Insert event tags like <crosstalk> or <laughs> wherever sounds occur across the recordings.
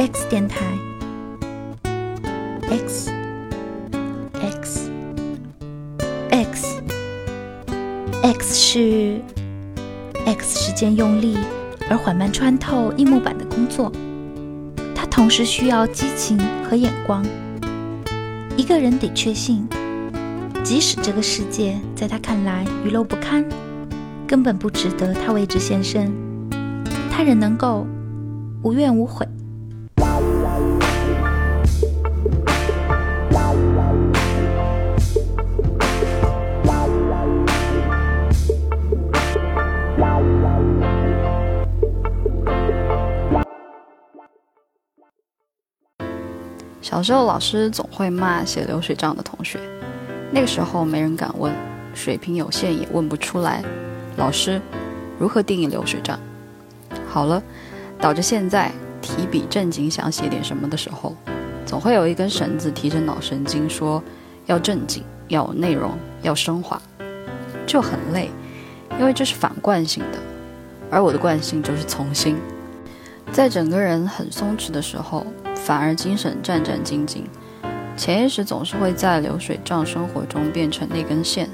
X 电台，X X X X 是 X 时间用力而缓慢穿透硬木板的工作，它同时需要激情和眼光。一个人得确信，即使这个世界在他看来愚陋不堪，根本不值得他为之献身，他仍能够无怨无悔。小时候，老师总会骂写流水账的同学。那个时候没人敢问，水平有限也问不出来。老师，如何定义流水账？好了，导致现在提笔正经想写点什么的时候，总会有一根绳子提着脑神经说要正经，要有内容，要升华，就很累，因为这是反惯性的。而我的惯性就是从心，在整个人很松弛的时候。反而精神战战兢兢，潜意识总是会在流水账生活中变成那根线。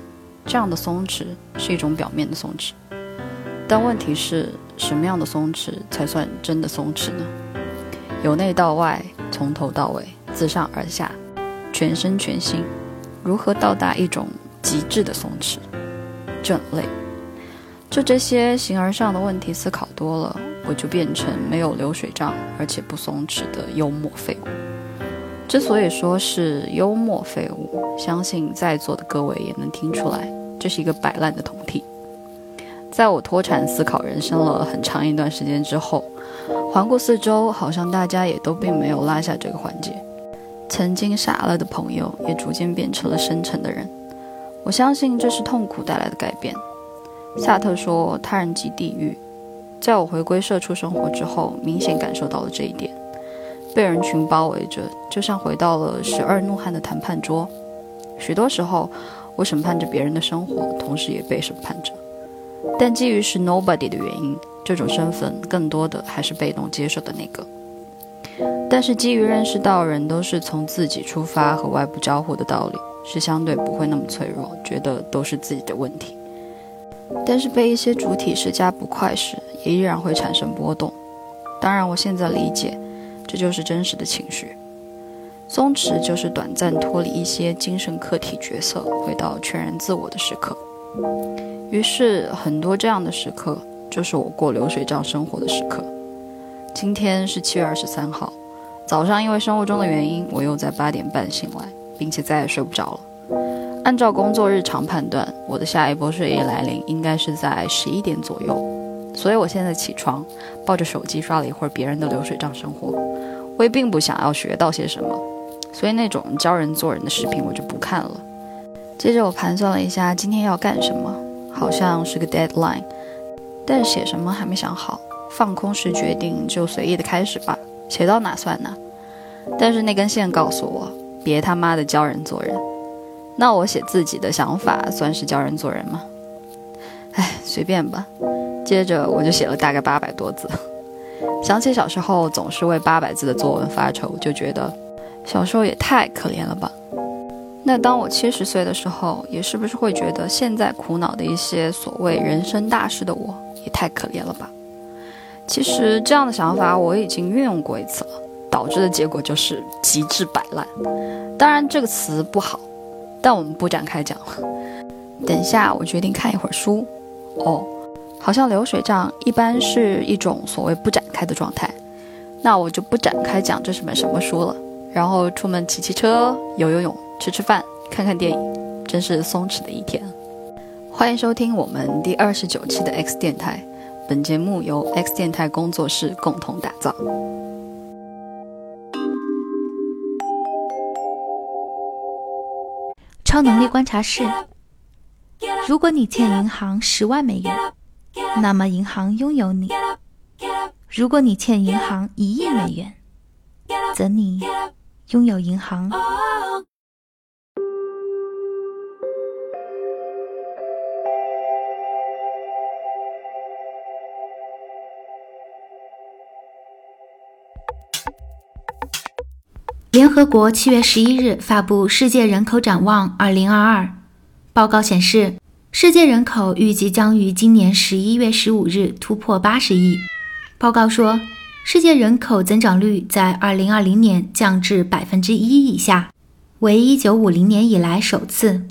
这样的松弛是一种表面的松弛，但问题是什么样的松弛才算真的松弛呢？由内到外，从头到尾，自上而下，全身全心，如何到达一种极致的松弛？就很累。就这些形而上的问题思考多了。我就变成没有流水账，而且不松弛的幽默废物。之所以说是幽默废物，相信在座的各位也能听出来，这是一个摆烂的同体。在我脱产思考人生了很长一段时间之后，环顾四周，好像大家也都并没有落下这个环节。曾经傻了的朋友，也逐渐变成了深沉的人。我相信这是痛苦带来的改变。萨特说：“他人即地狱。”在我回归社畜生活之后，明显感受到了这一点。被人群包围着，就像回到了十二怒汉的谈判桌。许多时候，我审判着别人的生活，同时也被审判着。但基于是 nobody 的原因，这种身份更多的还是被动接受的那个。但是基于认识到人都是从自己出发和外部交互的道理，是相对不会那么脆弱，觉得都是自己的问题。但是被一些主体施加不快时，也依然会产生波动。当然，我现在理解，这就是真实的情绪。松弛就是短暂脱离一些精神客体角色，回到全然自我的时刻。于是，很多这样的时刻，就是我过流水账生活的时刻。今天是七月二十三号，早上因为生物钟的原因，我又在八点半醒来，并且再也睡不着了。按照工作日常判断，我的下一波睡意来临应该是在十一点左右，所以我现在起床，抱着手机刷了一会儿别人的流水账生活。我也并不想要学到些什么，所以那种教人做人的视频我就不看了。接着我盘算了一下今天要干什么，好像是个 deadline，但写什么还没想好，放空时决定就随意的开始吧，写到哪算哪。但是那根线告诉我，别他妈的教人做人。那我写自己的想法算是教人做人吗？哎，随便吧。接着我就写了大概八百多字。想起小时候总是为八百字的作文发愁，就觉得小时候也太可怜了吧。那当我七十岁的时候，也是不是会觉得现在苦恼的一些所谓人生大事的我也太可怜了吧？其实这样的想法我已经运用过一次了，导致的结果就是极致摆烂。当然这个词不好。但我们不展开讲了。等下，我决定看一会儿书。哦，好像流水账一般是一种所谓不展开的状态。那我就不展开讲这是本什么书了。然后出门骑骑车、游游泳、吃吃饭、看看电影，真是松弛的一天。欢迎收听我们第二十九期的 X 电台。本节目由 X 电台工作室共同打造。超能力观察室：如果你欠银行十万美元，那么银行拥有你；如果你欠银行一亿美元，则你拥有银行。联合国七月十一日发布《世界人口展望二零二二》报告显示，世界人口预计将于今年十一月十五日突破八十亿。报告说，世界人口增长率在二零二零年降至百分之一以下，为一九五零年以来首次。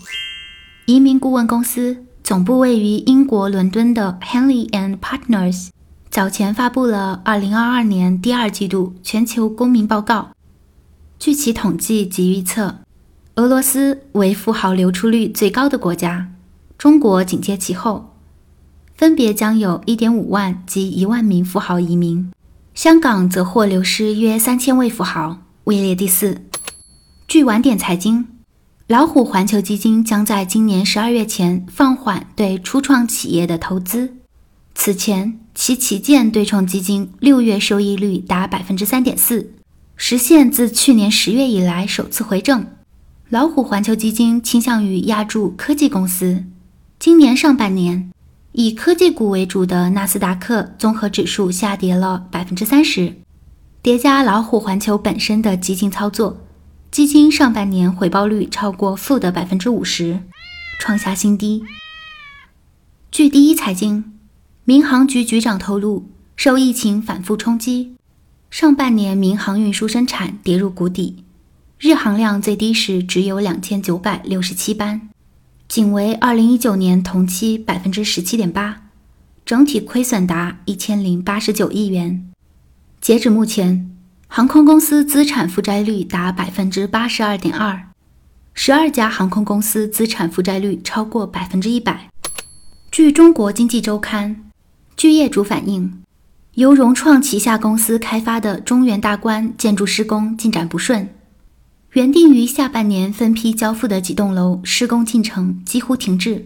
移民顾问公司总部位于英国伦敦的 Henley and Partners 早前发布了二零二二年第二季度全球公民报告。据其统计及预测，俄罗斯为富豪流出率最高的国家，中国紧接其后，分别将有一点五万及一万名富豪移民。香港则获流失约三千位富豪，位列第四。据晚点财经。老虎环球基金将在今年十二月前放缓对初创企业的投资。此前，其旗舰对冲基金六月收益率达百分之三点四，实现自去年十月以来首次回正。老虎环球基金倾向于压注科技公司。今年上半年，以科技股为主的纳斯达克综合指数下跌了百分之三十，叠加老虎环球本身的激进操作。基金上半年回报率超过负的百分之五十，创下新低。据第一财经，民航局局长透露，受疫情反复冲击，上半年民航运输生产跌入谷底，日航量最低时只有两千九百六十七班，仅为二零一九年同期百分之十七点八，整体亏损达一千零八十九亿元。截止目前。航空公司资产负债率达百分之八十二点二，十二家航空公司资产负债率超过百分之一百。据中国经济周刊，据业主反映，由融创旗下公司开发的中原大观建筑施工进展不顺，原定于下半年分批交付的几栋楼施工进程几乎停滞，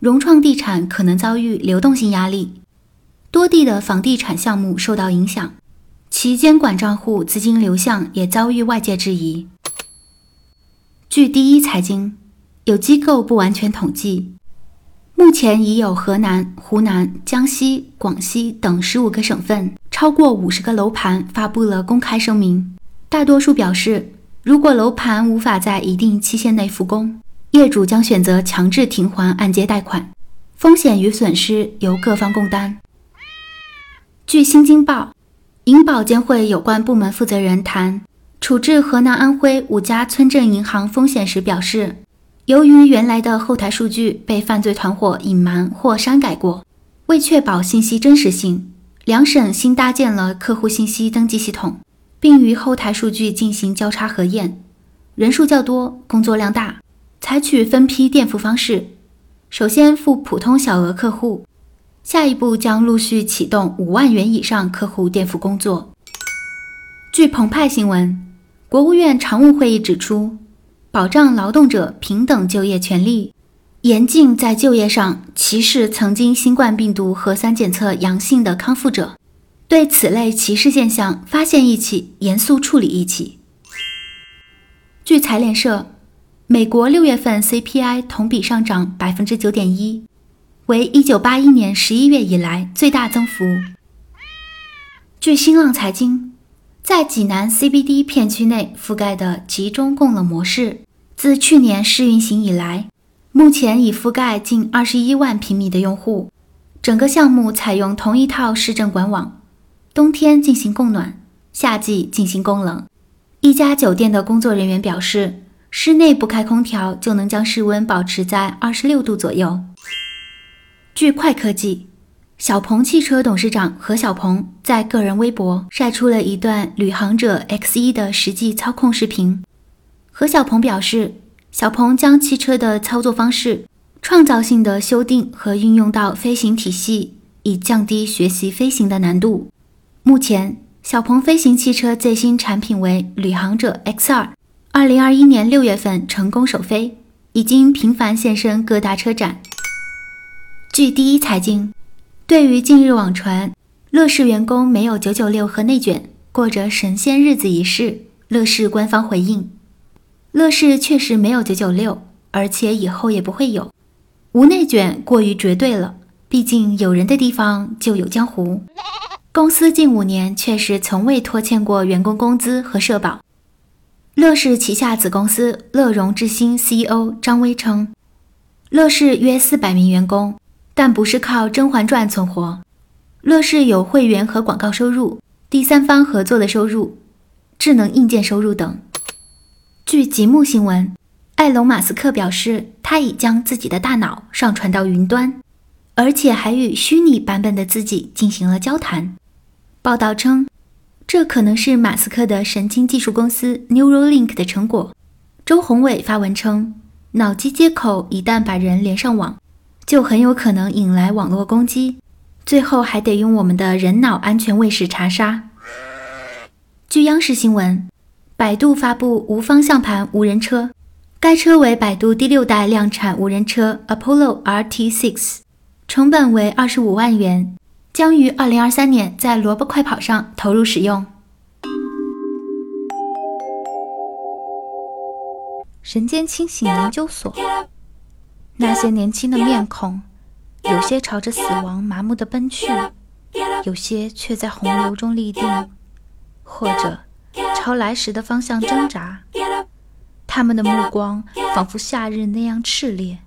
融创地产可能遭遇流动性压力，多地的房地产项目受到影响。其监管账户资金流向也遭遇外界质疑。据第一财经，有机构不完全统计，目前已有河南、湖南、江西、广西等十五个省份超过五十个楼盘发布了公开声明，大多数表示，如果楼盘无法在一定期限内复工，业主将选择强制停还按揭贷款，风险与损失由各方共担。据新京报。银保监会有关部门负责人谈处置河南、安徽五家村镇银行风险时表示，由于原来的后台数据被犯罪团伙隐瞒或删改过，为确保信息真实性，两省新搭建了客户信息登记系统，并与后台数据进行交叉核验。人数较多，工作量大，采取分批垫付方式，首先付普通小额客户。下一步将陆续启动五万元以上客户垫付工作。据澎湃新闻，国务院常务会议指出，保障劳动者平等就业权利，严禁在就业上歧视曾经新冠病毒核酸检测阳性的康复者，对此类歧视现象发现一起，严肃处理一起。据财联社，美国六月份 CPI 同比上涨百分之九点一。为一九八一年十一月以来最大增幅。据新浪财经，在济南 CBD 片区内覆盖的集中供冷模式，自去年试运行以来，目前已覆盖近二十一万平米的用户。整个项目采用同一套市政管网，冬天进行供暖，夏季进行供冷。一家酒店的工作人员表示，室内不开空调就能将室温保持在二十六度左右。据快科技，小鹏汽车董事长何小鹏在个人微博晒出了一段旅行者 X1 的实际操控视频。何小鹏表示，小鹏将汽车的操作方式创造性的修订和运用到飞行体系，以降低学习飞行的难度。目前，小鹏飞行汽车最新产品为旅行者 X2，二零二一年六月份成功首飞，已经频繁现身各大车展。据第一财经，对于近日网传乐视员工没有九九六和内卷，过着神仙日子一事，乐视官方回应：乐视确实没有九九六，而且以后也不会有。无内卷过于绝对了，毕竟有人的地方就有江湖。公司近五年确实从未拖欠过员工工资和社保。乐视旗下子公司乐融智新 CEO 张威称，乐视约四百名员工，但不是靠《甄嬛传》存活。乐视有会员和广告收入、第三方合作的收入、智能硬件收入等。据极目新闻，埃隆·马斯克表示，他已将自己的大脑上传到云端，而且还与虚拟版本的自己进行了交谈。报道称，这可能是马斯克的神经技术公司 Neuralink 的成果。周鸿伟发文称，脑机接口一旦把人连上网，就很有可能引来网络攻击。最后还得用我们的人脑安全卫士查杀。据央视新闻，百度发布无方向盘无人车，该车为百度第六代量产无人车 Apollo RT6，成本为二十五万元，将于二零二三年在萝卜快跑上投入使用。人间清醒研究所，那些年轻的面孔。有些朝着死亡麻木地奔去，有些却在洪流中立定，或者朝来时的方向挣扎。他们的目光仿佛夏日那样炽烈。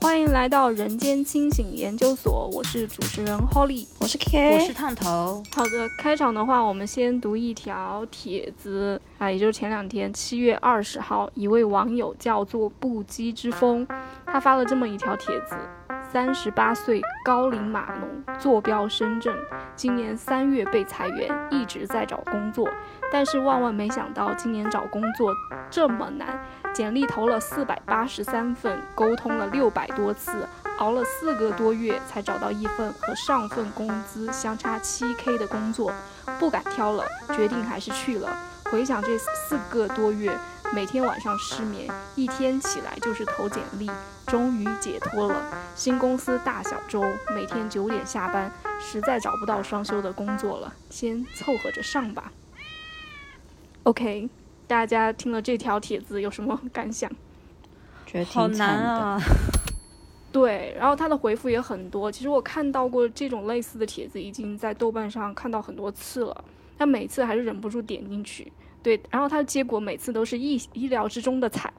欢迎来到人间清醒研究所，我是主持人 Holly，我是 K，我是烫头。好的，开场的话，我们先读一条帖子啊，也就是前两天七月二十号，一位网友叫做不羁之风，他发了这么一条帖子：三十八岁高龄码农，坐标深圳，今年三月被裁员，一直在找工作，但是万万没想到今年找工作这么难。简历投了四百八十三份，沟通了六百多次，熬了四个多月才找到一份和上份工资相差七 K 的工作，不敢挑了，决定还是去了。回想这四个多月，每天晚上失眠，一天起来就是投简历，终于解脱了。新公司大小周，每天九点下班，实在找不到双休的工作了，先凑合着上吧。OK。大家听了这条帖子有什么感想？觉得好难啊！对，然后他的回复也很多。其实我看到过这种类似的帖子，已经在豆瓣上看到很多次了。但每次还是忍不住点进去。对，然后他的结果每次都是意意料之中的惨。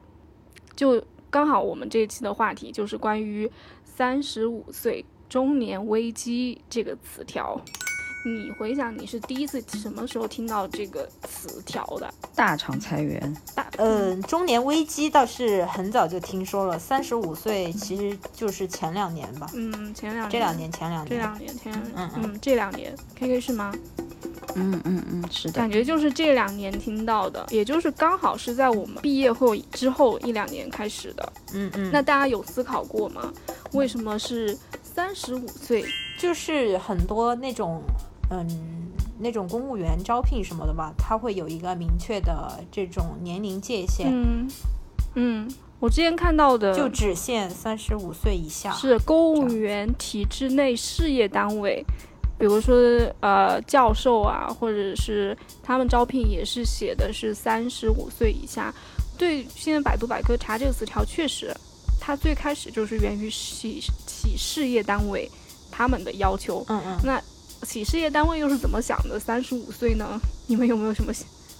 就刚好我们这一期的话题就是关于三十五岁中年危机这个词条。你回想你是第一次什么时候听到这个词条的？大厂裁员，大嗯，中年危机倒是很早就听说了。三十五岁其实就是前两年吧。嗯，前两这两年前两年这两年前嗯嗯这两年 K K 是吗？嗯嗯嗯是的，感觉就是这两年听到的，也就是刚好是在我们毕业后之后一两年开始的。嗯嗯，那大家有思考过吗？为什么是三十五岁？就是很多那种。嗯，那种公务员招聘什么的吧，他会有一个明确的这种年龄界限。嗯嗯，我之前看到的就只限三十五岁以下。是公务员体制内事业单位，比如说呃教授啊，或者是他们招聘也是写的是三十五岁以下。对，现在百度百科查这个词条，确实，它最开始就是源于企企事业单位他们的要求。嗯嗯，那。企事业单位又是怎么想的？三十五岁呢？你们有没有什么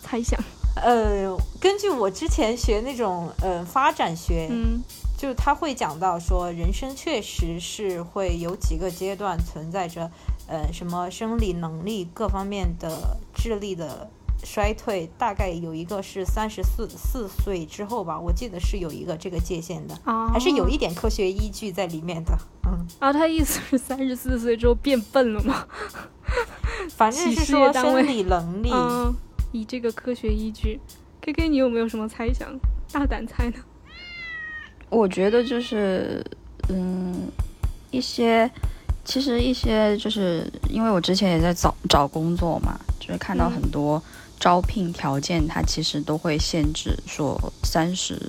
猜想？呃，根据我之前学那种呃发展学，嗯，就他会讲到说，人生确实是会有几个阶段存在着，呃，什么生理能力各方面的智力的。衰退大概有一个是三十四四岁之后吧，我记得是有一个这个界限的，还是有一点科学依据在里面的。嗯，啊，他意思是三十四岁之后变笨了吗？<laughs> 反正是说生理能力，以这个科学依据。K K，你有没有什么猜想？大胆猜呢？我觉得就是，嗯，一些，其实一些就是因为我之前也在找找工作嘛，就是看到很多。招聘条件，它其实都会限制说三十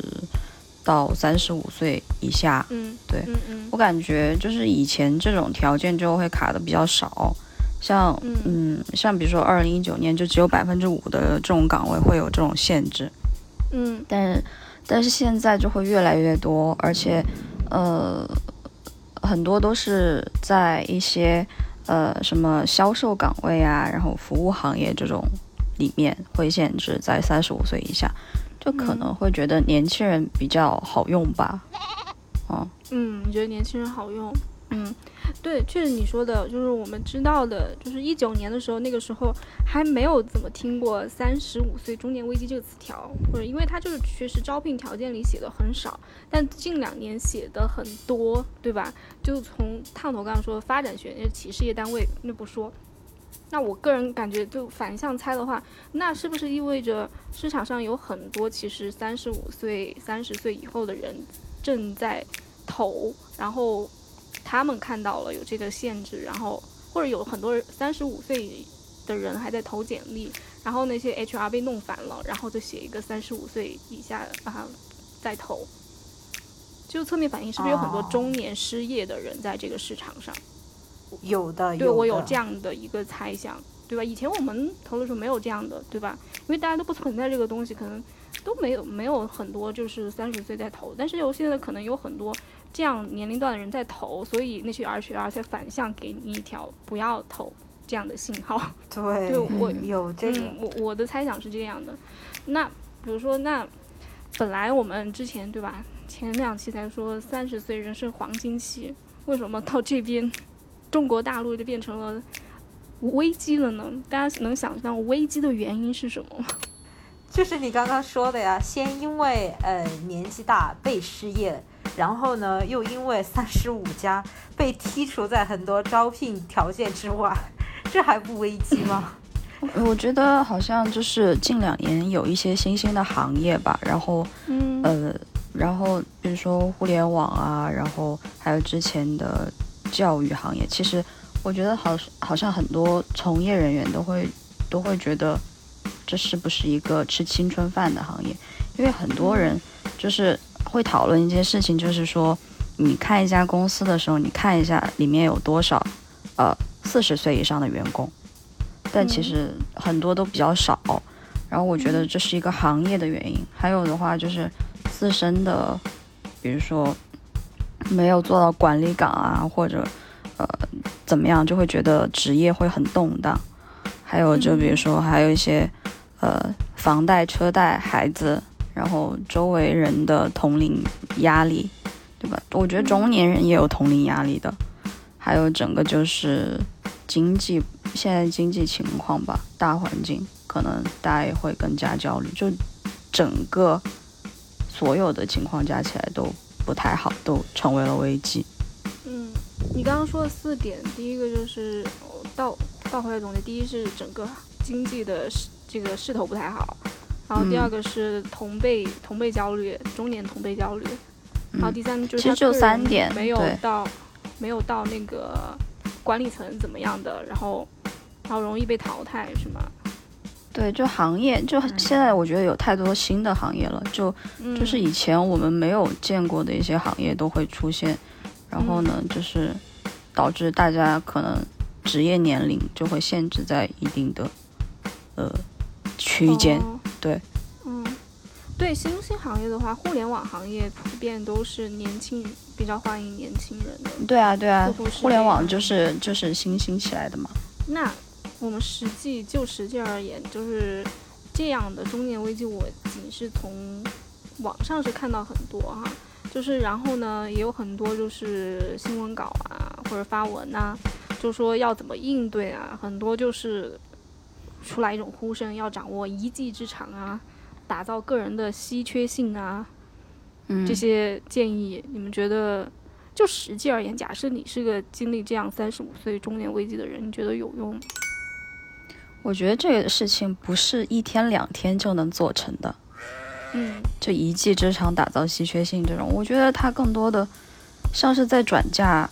到三十五岁以下。嗯，对，嗯嗯，我感觉就是以前这种条件就会卡的比较少，像嗯，像比如说二零一九年就只有百分之五的这种岗位会有这种限制。嗯，但是但是现在就会越来越多，而且呃，很多都是在一些呃什么销售岗位啊，然后服务行业这种里面会限制在三十五岁以下，就可能会觉得年轻人比较好用吧。哦，嗯，你觉得年轻人好用？嗯，对，确实你说的，就是我们知道的，就是一九年的时候，那个时候还没有怎么听过“三十五岁中年危机”这个词条，或者因为它就是确实招聘条件里写的很少，但近两年写的很多，对吧？就从烫头刚刚说的发展学那企事业单位那不说，那我个人感觉就反向猜的话，那是不是意味着市场上有很多其实三十五岁、三十岁以后的人正在投，然后？他们看到了有这个限制，然后或者有很多三十五岁的人还在投简历，然后那些 HR 被弄烦了，然后就写一个三十五岁以下啊再投，就侧面反映是不是有很多中年失业的人在这个市场上？有的，对我有这样的一个猜想，对吧？以前我们投的时候没有这样的，对吧？因为大家都不存在这个东西，可能都没有没有很多就是三十岁在投，但是有现在可能有很多。这样年龄段的人在投，所以那些 HR 才反向给你一条不要投这样的信号。<laughs> 对，对我有这个，我我的猜想是这样的。那比如说，那本来我们之前对吧，前两期才说三十岁人生黄金期，为什么到这边中国大陆就变成了危机了呢？大家能想象危机的原因是什么吗？<laughs> 就是你刚刚说的呀，先因为呃年纪大被失业。然后呢，又因为三十五加被剔除在很多招聘条件之外，<laughs> 这还不危机吗？我觉得好像就是近两年有一些新兴的行业吧，然后，嗯，呃，然后比如说互联网啊，然后还有之前的教育行业，其实我觉得好好像很多从业人员都会都会觉得这是不是一个吃青春饭的行业，因为很多人就是。会讨论一件事情，就是说，你看一家公司的时候，你看一下里面有多少，呃，四十岁以上的员工，但其实很多都比较少。然后我觉得这是一个行业的原因。还有的话就是自身的，比如说没有做到管理岗啊，或者呃怎么样，就会觉得职业会很动荡。还有就比如说还有一些呃房贷、车贷、孩子。然后周围人的同龄压力，对吧？我觉得中年人也有同龄压力的，还有整个就是经济现在经济情况吧，大环境可能大家也会更加焦虑，就整个所有的情况加起来都不太好，都成为了危机。嗯，你刚刚说的四点，第一个就是倒倒回来总结，第一是整个经济的势这个势头不太好。然后第二个是同辈同辈焦虑，中年同辈焦虑。然后第三就是其实就三点，没有到没有到那个管理层怎么样的，然后然后容易被淘汰是吗？对，就行业就现在我觉得有太多新的行业了，就就是以前我们没有见过的一些行业都会出现，然后呢就是导致大家可能职业年龄就会限制在一定的呃区间。对，嗯，对，新兴行业的话，互联网行业普遍都是年轻，比较欢迎年轻人的。对啊，对啊，互联网就是就是新兴起来的嘛。那我们实际就实际而言，就是这样的中年危机，我仅是从网上是看到很多哈，就是然后呢，也有很多就是新闻稿啊或者发文呐，就说要怎么应对啊，很多就是。出来一种呼声，要掌握一技之长啊，打造个人的稀缺性啊，嗯，这些建议，你们觉得就实际而言，假设你是个经历这样三十五岁中年危机的人，你觉得有用？吗？我觉得这个事情不是一天两天就能做成的，嗯，就一技之长打造稀缺性这种，我觉得它更多的像是在转嫁，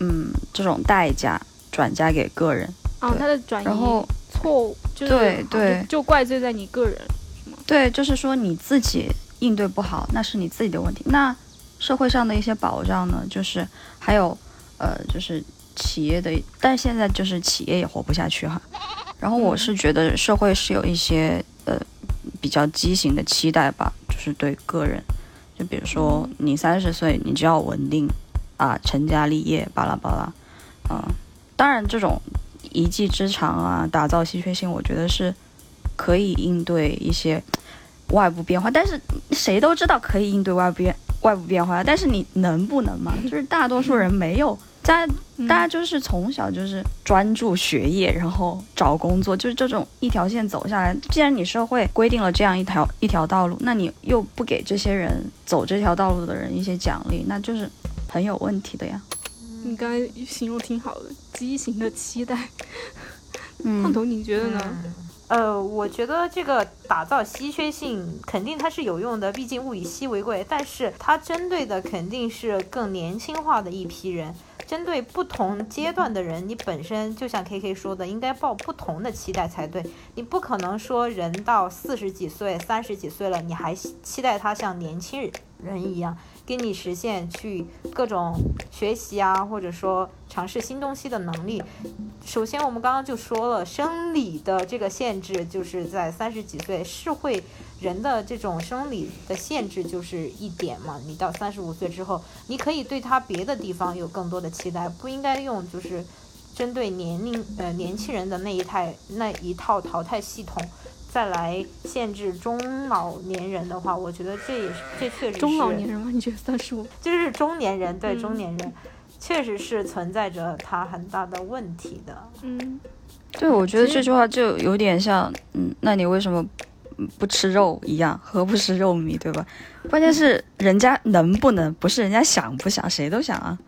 嗯，这种代价转嫁给个人，哦，他的转移，然后。错误就是对对，就怪罪在你个人，是吗？对，就是说你自己应对不好，那是你自己的问题。那社会上的一些保障呢？就是还有呃，就是企业的，但现在就是企业也活不下去哈。然后我是觉得社会是有一些呃比较畸形的期待吧，就是对个人，就比如说你三十岁，你就要稳定啊，成家立业，巴拉巴拉，啊。当然这种一技之长啊，打造稀缺性，我觉得是可以应对一些外部变化。但是谁都知道可以应对外部变外部变化，但是你能不能嘛？就是大多数人没有。大家大家就是从小就是专注学业，然后找工作，就是这种一条线走下来。既然你社会规定了这样一条一条道路，那你又不给这些人走这条道路的人一些奖励，那就是很有问题的呀。你刚才形容挺好的，畸形的期待。胖头，你觉得呢？呃，我觉得这个打造稀缺性肯定它是有用的，毕竟物以稀为贵。但是它针对的肯定是更年轻化的一批人。针对不同阶段的人，你本身就像 K K 说的，应该抱不同的期待才对。你不可能说人到四十几岁、三十几岁了，你还期待他像年轻人一样。给你实现去各种学习啊，或者说尝试新东西的能力。首先，我们刚刚就说了，生理的这个限制就是在三十几岁是会人的这种生理的限制就是一点嘛。你到三十五岁之后，你可以对他别的地方有更多的期待，不应该用就是针对年龄呃年轻人的那一套那一套淘汰系统。再来限制中老年人的话，我觉得这也是这确实是中老年人吗？你觉得三十五？就是中年人，对中年人，确实是存在着他很大的问题的。嗯，对，我觉得这句话就有点像，嗯，那你为什么不吃肉一样？何不食肉糜，对吧？关键是人家能不能，不是人家想不想，谁都想啊。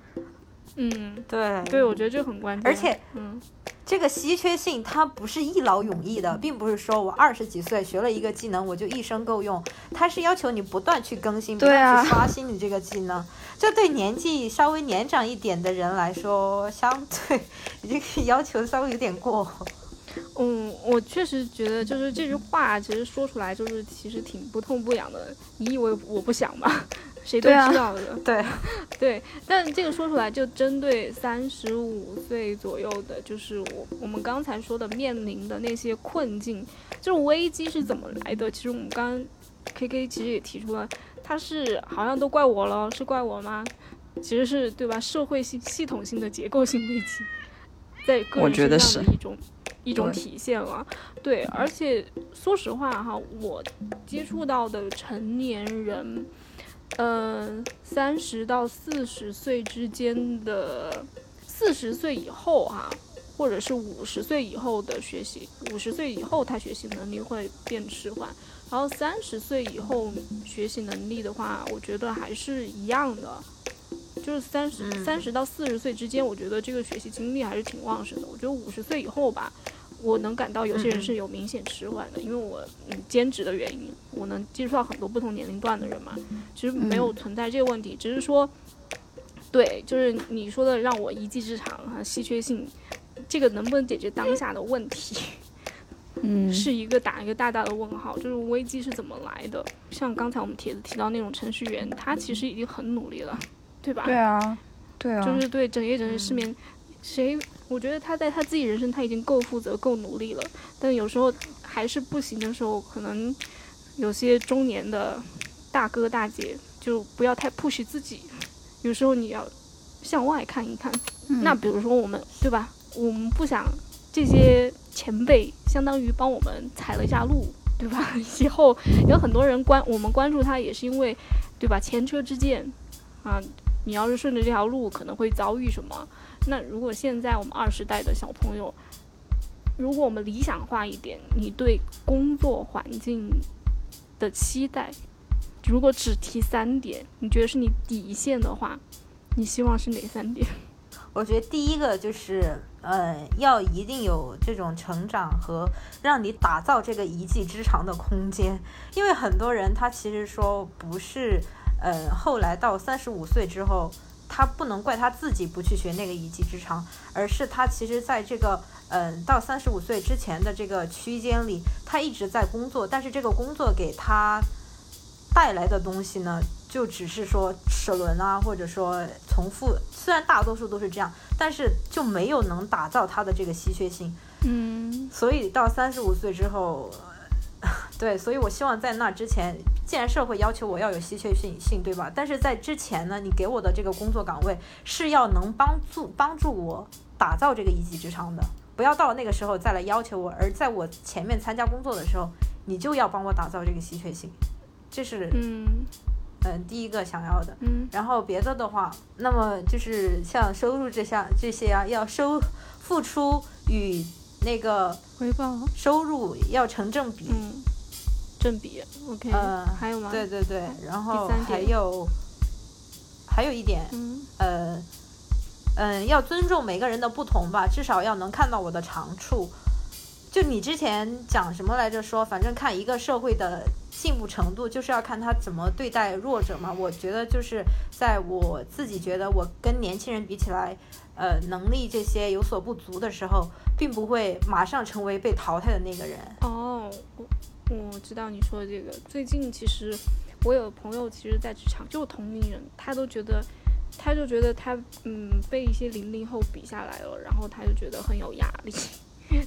嗯，对，对，我觉得这很关键。而且，嗯。这个稀缺性它不是一劳永逸的，并不是说我二十几岁学了一个技能我就一生够用，它是要求你不断去更新，不断去刷新你这个技能。这对年纪稍微年长一点的人来说，相对这个要求稍微有点过。嗯，我确实觉得就是这句话其实说出来就是其实挺不痛不痒的。你以为我不想吗？谁都知道的，<laughs> 对，<laughs> 对，但这个说出来就针对三十五岁左右的，就是我我们刚才说的面临的那些困境，这种危机是怎么来的？其实我们刚 K K 其实也提出了，他是好像都怪我了，是怪我吗？其实是对吧？社会性系统性的结构性危机，在个人身上的一种一种体现了，对，而且说实话哈，我接触到的成年人。嗯，三十到四十岁之间的，四十岁以后哈，或者是五十岁以后的学习，五十岁以后他学习能力会变迟缓，然后三十岁以后学习能力的话，我觉得还是一样的，就是三十三十到四十岁之间，我觉得这个学习精力还是挺旺盛的。我觉得五十岁以后吧。我能感到有些人是有明显迟缓的，因为我嗯兼职的原因，我能接触到很多不同年龄段的人嘛。其实没有存在这个问题，只是说，对，就是你说的让我一技之长哈，稀缺性，这个能不能解决当下的问题，<laughs> 嗯，是一个打一个大大的问号。就是危机是怎么来的？像刚才我们帖子提到那种程序员，他其实已经很努力了，对吧？对啊，对啊，就是对整夜整夜失眠，谁？我觉得他在他自己人生他已经够负责、够努力了，但有时候还是不行的时候，可能有些中年的大哥大姐就不要太 push 自己，有时候你要向外看一看。那比如说我们，对吧？我们不想这些前辈相当于帮我们踩了一下路，对吧？<laughs> 以后有很多人关我们关注他，也是因为，对吧？前车之鉴啊，你要是顺着这条路，可能会遭遇什么？那如果现在我们二十代的小朋友，如果我们理想化一点，你对工作环境的期待，如果只提三点，你觉得是你底线的话，你希望是哪三点？我觉得第一个就是，呃，要一定有这种成长和让你打造这个一技之长的空间，因为很多人他其实说不是，呃，后来到三十五岁之后。他不能怪他自己不去学那个一技之长，而是他其实在这个嗯到三十五岁之前的这个区间里，他一直在工作，但是这个工作给他带来的东西呢，就只是说齿轮啊，或者说重复，虽然大多数都是这样，但是就没有能打造他的这个稀缺性。嗯，所以到三十五岁之后。<laughs> 对，所以我希望在那之前，既然社会要求我要有稀缺性性，对吧？但是在之前呢，你给我的这个工作岗位是要能帮助帮助我。打造这个一技之长的，不要到了那个时候再来要求我，而在我前面参加工作的时候，你就要帮我打造这个稀缺性，这是嗯嗯第一个想要的。嗯然后别的的话，那么就是像收入这项这些啊，要收付出与那个回报收入要成正比。嗯正比 OK，、呃还有吗？对对对，然后还有还有一点，嗯呃，嗯，要尊重每个人的不同吧，至少要能看到我的长处。就你之前讲什么来着？说反正看一个社会的进步程度，就是要看他怎么对待弱者嘛。我觉得就是在我自己觉得我跟年轻人比起来，呃，能力这些有所不足的时候，并不会马上成为被淘汰的那个人。哦，我我知道你说的这个。最近其实我有朋友，其实在职场就同龄人，他都觉得，他就觉得他嗯被一些零零后比下来了，然后他就觉得很有压力，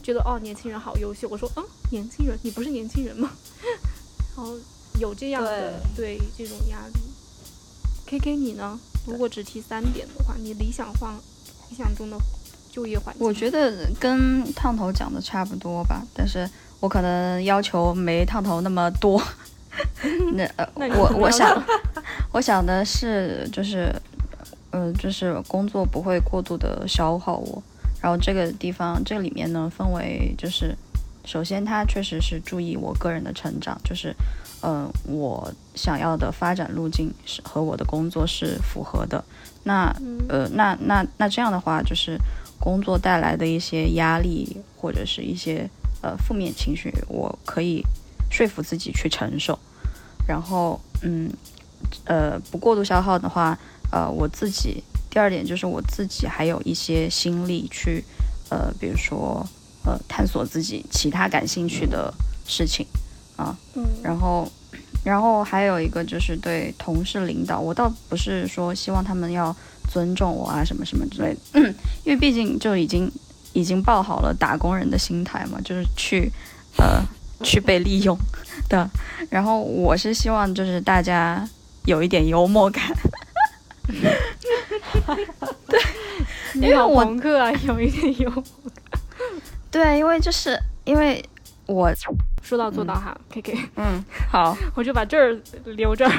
觉得哦年轻人好优秀。我说嗯年轻人，你不是年轻人吗？<laughs> 然后有这样的对这种压力。K K 你呢？如果只提三点的话，你理想化理想中的就业环境，我觉得跟烫头讲的差不多吧，但是我可能要求没烫头那么多。<laughs> 那呃，<laughs> 我我想，我想的是就是，呃，就是工作不会过度的消耗我。然后这个地方这里面呢，分为就是，首先它确实是注意我个人的成长，就是，呃，我想要的发展路径是和我的工作是符合的。那嗯呃，那那那这样的话，就是工作带来的一些压力或者是一些呃负面情绪，我可以说服自己去承受。然后，嗯，呃，不过度消耗的话，呃，我自己第二点就是我自己还有一些心力去，呃，比如说呃，探索自己其他感兴趣的事情啊，嗯然后，然后还有一个就是对同事领导，我倒不是说希望他们要尊重我啊什么什么之类的，嗯，<clears throat> 因为毕竟就已经已经抱好了打工人的心态嘛，就是去呃去被利用 <laughs> 的。然后我是希望就是大家有一点幽默感，<laughs> 你好因为我朋克啊，有一点有。对，因为就是因为我说到做到哈、k K，嗯好 <laughs> 我就把这儿留这儿，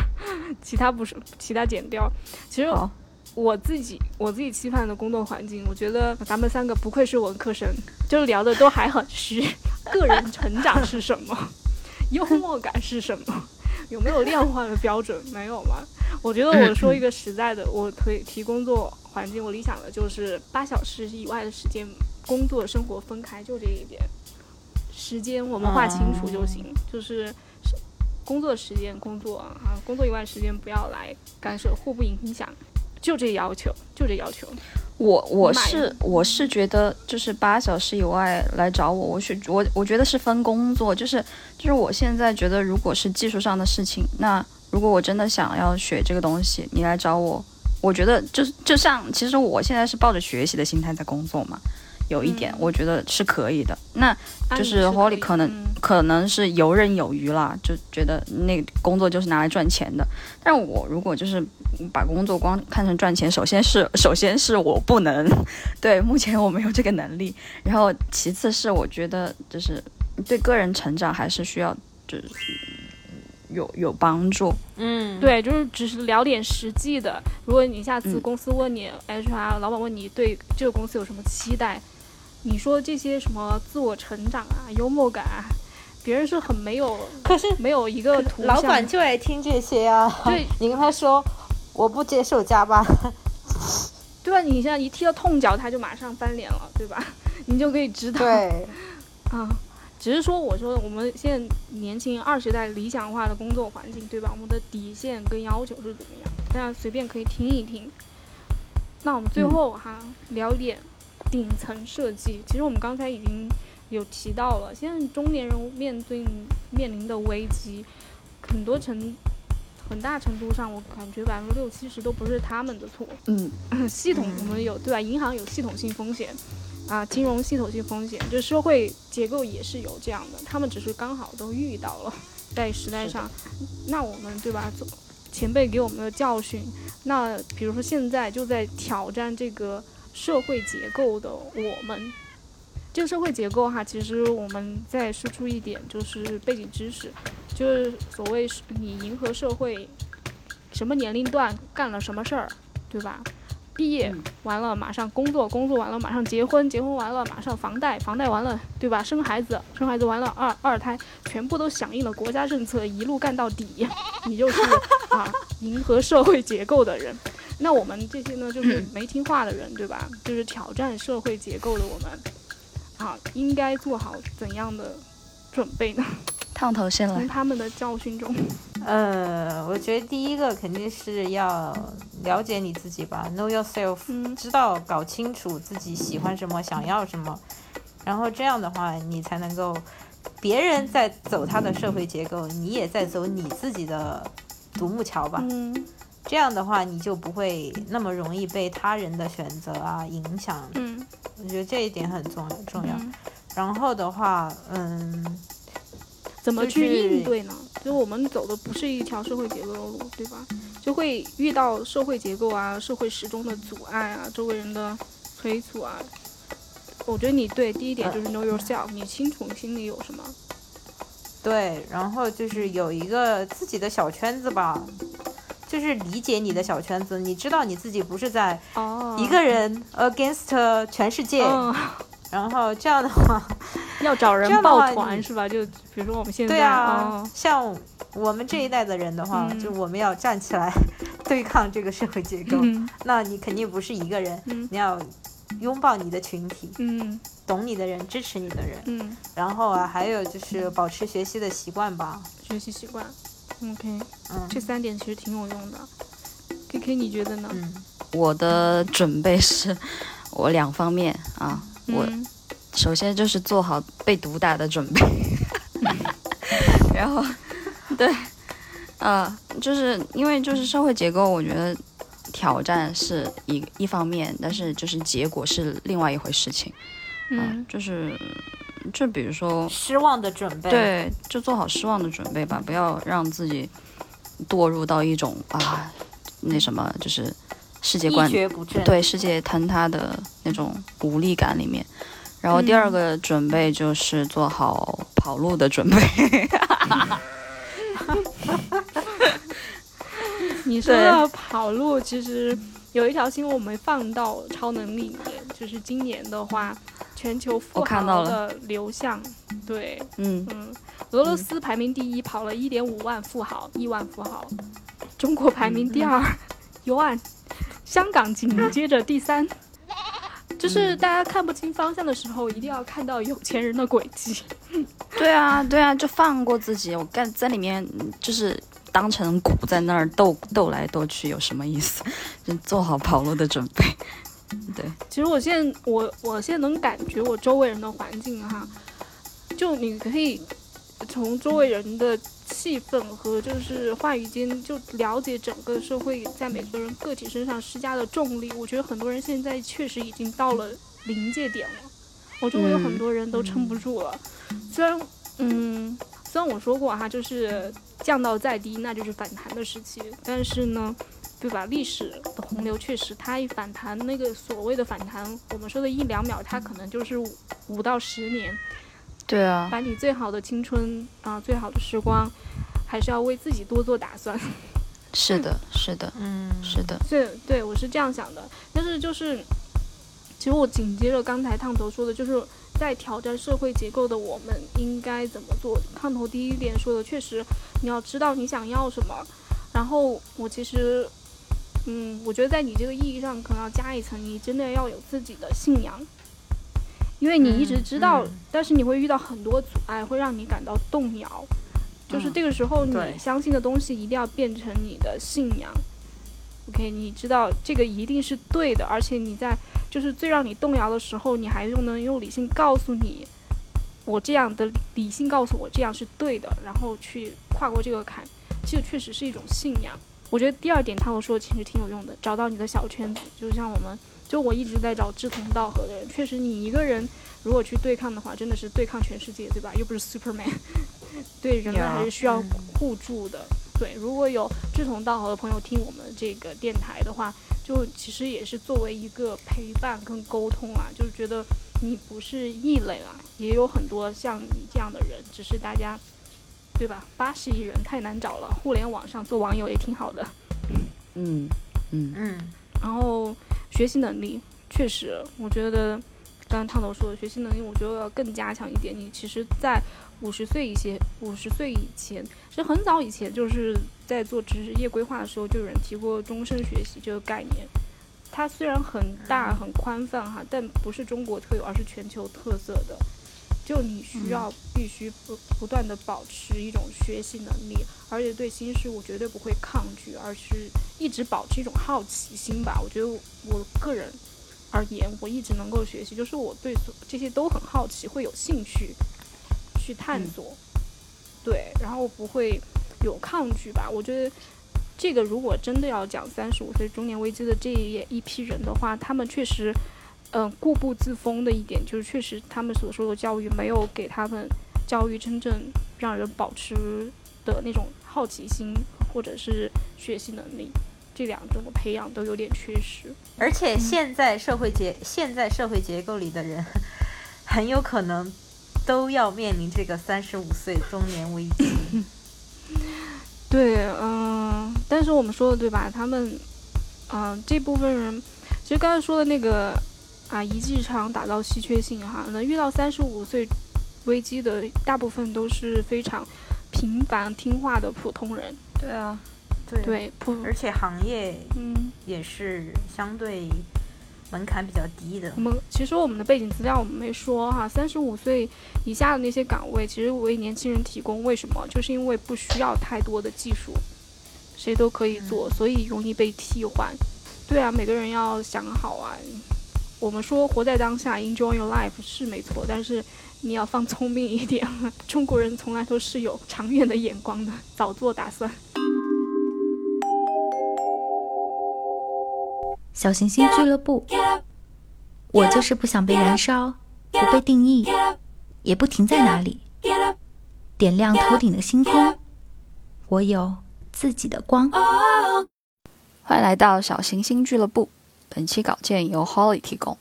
其他不是，其他剪掉。其实我自己我自己期盼的工作环境，我觉得咱们三个不愧是文科生，就聊的都还很虚。<laughs> 个人成长是什么？幽默感是什么？有没有量化的标准？<laughs> 没有吗？我觉得我说一个实在的，我提提工作环境，我理想的就是八小时以外的时间，工作生活分开，就这一点。时间我们划清楚就行，就是是工作时间工作啊，工作以外时间不要来干涉，互不影响，就这要求，就这要求。我我是我是觉得就是八小时以外来找我，我是我我觉得是分工作，就是就是我现在觉得如果是技术上的事情，那如果我真的想要学这个东西，你来找我，我觉得就是就像其实我现在是抱着学习的心态在工作嘛，有一点嗯我觉得是可以的。那就是 Holly 可能嗯可能是游刃有余啦，就觉得那工作就是拿来赚钱的。但我如果就是把工作光看成赚钱，首先是 <laughs> 首先是我不能，对，目前我没有这个能力。然后其次是我觉得就是对个人成长还是需要就是有有帮助。嗯，对，就是只是聊点实际的。如果你下次嗯公司问你、HR 老板问你对这个公司有什么期待，你说这些什么自我成长啊、幽默感啊，别人是很没有可是没有一个图。老板就爱听这些啊。对，你跟他说我不接受加班，<laughs> 对吧？你现在一踢到痛脚，他就马上翻脸了，对吧？<laughs> 你就可以知道。对，<laughs> 啊，只是说，我说我们现在年轻二十代理想化的工作环境，对吧？我们的底线跟要求是怎么样？大家随便可以听一听。那我们最后哈、聊一点顶层设计。其实我们刚才已经有提到了，现在中年人面对面临的危机，很多程很大程度上，我感觉百分之六七十都不是他们的错。嗯，<laughs> 系统我们有对吧？银行有系统性风险，啊，金融系统性风险，就社会结构也是有这样的，他们只是刚好都遇到了，在时代上，那我们对吧？做前辈给我们的教训，那比如说现在就在挑战这个社会结构的我们。这个社会结构哈，其实我们再输出一点，就是背景知识，就是所谓你迎合社会，什么年龄段干了什么事儿，对吧？毕业完了马上工作，工作完了马上结婚，结婚完了马上房贷，房贷完了对吧？生孩子，生孩子完了二二胎，全部都响应了国家政策，一路干到底，你就是啊迎合社会结构的人。那我们这些呢，就是没听话的人，对吧？就是挑战社会结构的我们。啊，应该做好怎样的准备呢？烫头先来。从他们的教训中，呃，我觉得第一个肯定是要了解你自己吧，know yourself，知道搞清楚自己喜欢什么，想要什么，然后这样的话，你才能够，别人在走他的社会结构，你也在走你自己的独木桥吧。嗯。这样的话，你就不会那么容易被他人的选择啊影响。嗯，我觉得这一点很重重要。然后的话，嗯，怎么去应对呢？就我们走的不是一条社会结构的路，对吧？就会遇到社会结构啊、社会时钟的阻碍啊、周围人的催促啊。我觉得你对第一点就是 know yourself，你清楚你心里有什么。对，然后就是有一个自己的小圈子吧。就是理解你的小圈子，你知道你自己不是在一个人 against 全世界，<laughs> 然后这样的话 <laughs> 要找人抱团是吧？就比如说我们现在对啊，像我们这一代的人的话，就我们要站起来 <laughs> 对抗这个社会结构，那你肯定不是一个人，你要拥抱你的群体，嗯，懂你的人，支持你的人，嗯，然后啊，还有就是保持学习的习惯吧，学习习惯。OK，嗯，这三点其实挺有用的。K K，你觉得呢？嗯，我的准备是，我两方面啊，我首先就是做好被毒打的准备，<laughs> 然后，对，呃，就是因为就是社会结构，我觉得挑战是一一方面，但是就是结果是另外一回事情，嗯，就是。就比如说失望的准备，对，就做好失望的准备吧，不要让自己堕入到一种啊，那什么，就是世界观对世界坍塌的那种无力感里面。然后第二个准备就是做好跑路的准备。<laughs> 你说到跑路，其实有一条新闻我没放到超能力里面，就是今年的话。全球富豪的流向，对，嗯。嗯，俄罗斯排名第一，跑了一点五万富豪，亿万富豪，中国排名第二，<laughs> 一万，香港紧接着第三，就是大家看不清方向的时候，一定要看到有钱人的轨迹。<laughs> 对啊，对啊，就放过自己，我干在里面就是当成股在那儿斗斗来斗去，有什么意思？<laughs> 就做好跑路的准备。对，其实我现在我我现在能感觉我周围人的环境哈，就你可以从周围人的气氛和就是话语间就了解整个社会在每个人个体身上施加的重力。我觉得很多人现在确实已经到了临界点了，我周围有很多人都撑不住了。虽然嗯，虽然我说过哈，就是降到再低那就是反弹的时期，但是呢。对吧？历史的洪流确实，它一反弹，那个所谓的反弹，我们说的一两秒，它可能就是五到十年。对啊，把你最好的青春啊，最好的时光，还是要为自己多做打算。是的，是的，嗯，是的。对对，我是这样想的。但是就是，其实我紧接着刚才烫头说的，就是在挑战社会结构的我们应该怎么做？烫头第一点说的确实，你要知道你想要什么。然后我其实。嗯，我觉得在你这个意义上，可能要加一层，你真的要有自己的信仰，因为你一直知道，但是你会遇到很多阻碍，会让你感到动摇。就是这个时候，你相信的东西一定要变成你的信仰。OK，你知道这个一定是对的，而且你在就是最让你动摇的时候，你还用能用理性告诉你，我这样的理性告诉我这样是对的，然后去跨过这个坎，这个确实是一种信仰。我觉得第二点，他我说的其实挺有用的，找到你的小圈子，就像我们，就我一直在找志同道合的人。确实，你一个人如果去对抗的话，真的是对抗全世界，对吧？又不是 Superman，<laughs> 对人们还是需要互助的。对，如果有志同道合的朋友听我们这个电台的话，就其实也是作为一个陪伴跟沟通啊，就是觉得你不是异类啊，也有很多像你这样的人，只是大家，对吧？八十亿人太难找了，互联网上做网友也挺好的。嗯嗯嗯，然后学习能力确实，我觉得刚刚烫头说的学习能力，我觉得要更加强一点。你其实，在五十岁以前，五十岁以前，其实很早以前就是在做职业规划的时候，就有人提过终身学习这个概念。它虽然很大很宽泛哈，但不是中国特有，而是全球特色的。就你需要必须不不断的保持一种学习能力，而且对新事物绝对不会抗拒，而是一直保持一种好奇心吧。我觉得我个人而言，我一直能够学习，就是我对所这些都很好奇，会有兴趣去探索。对，然后不会有抗拒吧。我觉得这个如果真的要讲三十五岁中年危机的这一一批人的话，他们确实。嗯，固步自封的一点就是，确实他们所说的教育没有给他们教育真正让人保持的那种好奇心或者是学习能力，这两种的培养都有点缺失。而且现在社会结现在社会结构里的人，很有可能都要面临这个三十五岁中年危机。<laughs> 对，嗯，但是我们说的对吧？他们，嗯，这部分人，其实刚才说的那个。啊，一技之长打造稀缺性哈，能遇到三十五岁危机的大部分都是非常平凡听话的普通人。对啊，对对，而且行业嗯也是相对门槛比较低的。我们其实我们的背景资料我们没说哈，三十五岁以下的那些岗位其实为年轻人提供，为什么？就是因为不需要太多的技术，谁都可以做，所以容易被替换。对啊，每个人要想好啊。我们说活在当下，enjoy your life 是没错，但是你要放聪明一点。<laughs> 中国人从来都是有长远的眼光的，早做打算。小行星俱乐部，我就是不想被燃烧，不被定义，也不停在哪里，点亮头顶的星空。我有自己的光。欢迎来到小行星俱乐部。本期稿件由 Holly 提供。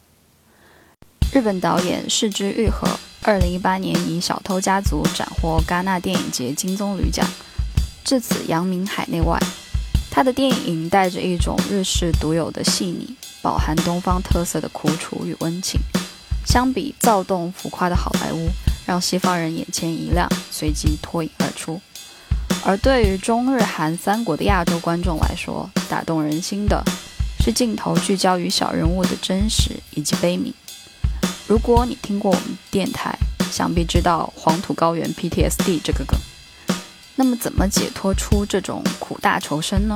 日本导演市之愈合，二零一八年以《小偷家族》斩获戛纳电影节金棕榈奖，至此扬名海内外。他的电影带着一种日式独有的细腻，饱含东方特色的苦楚与温情。相比躁动浮夸的好莱坞，让西方人眼前一亮，随即脱颖而出。而对于中日韩三国的亚洲观众来说，打动人心的。是镜头聚焦于小人物的真实以及悲悯。如果你听过我们电台，想必知道黄土高原 PTSD 这个梗。那么，怎么解脱出这种苦大仇深呢？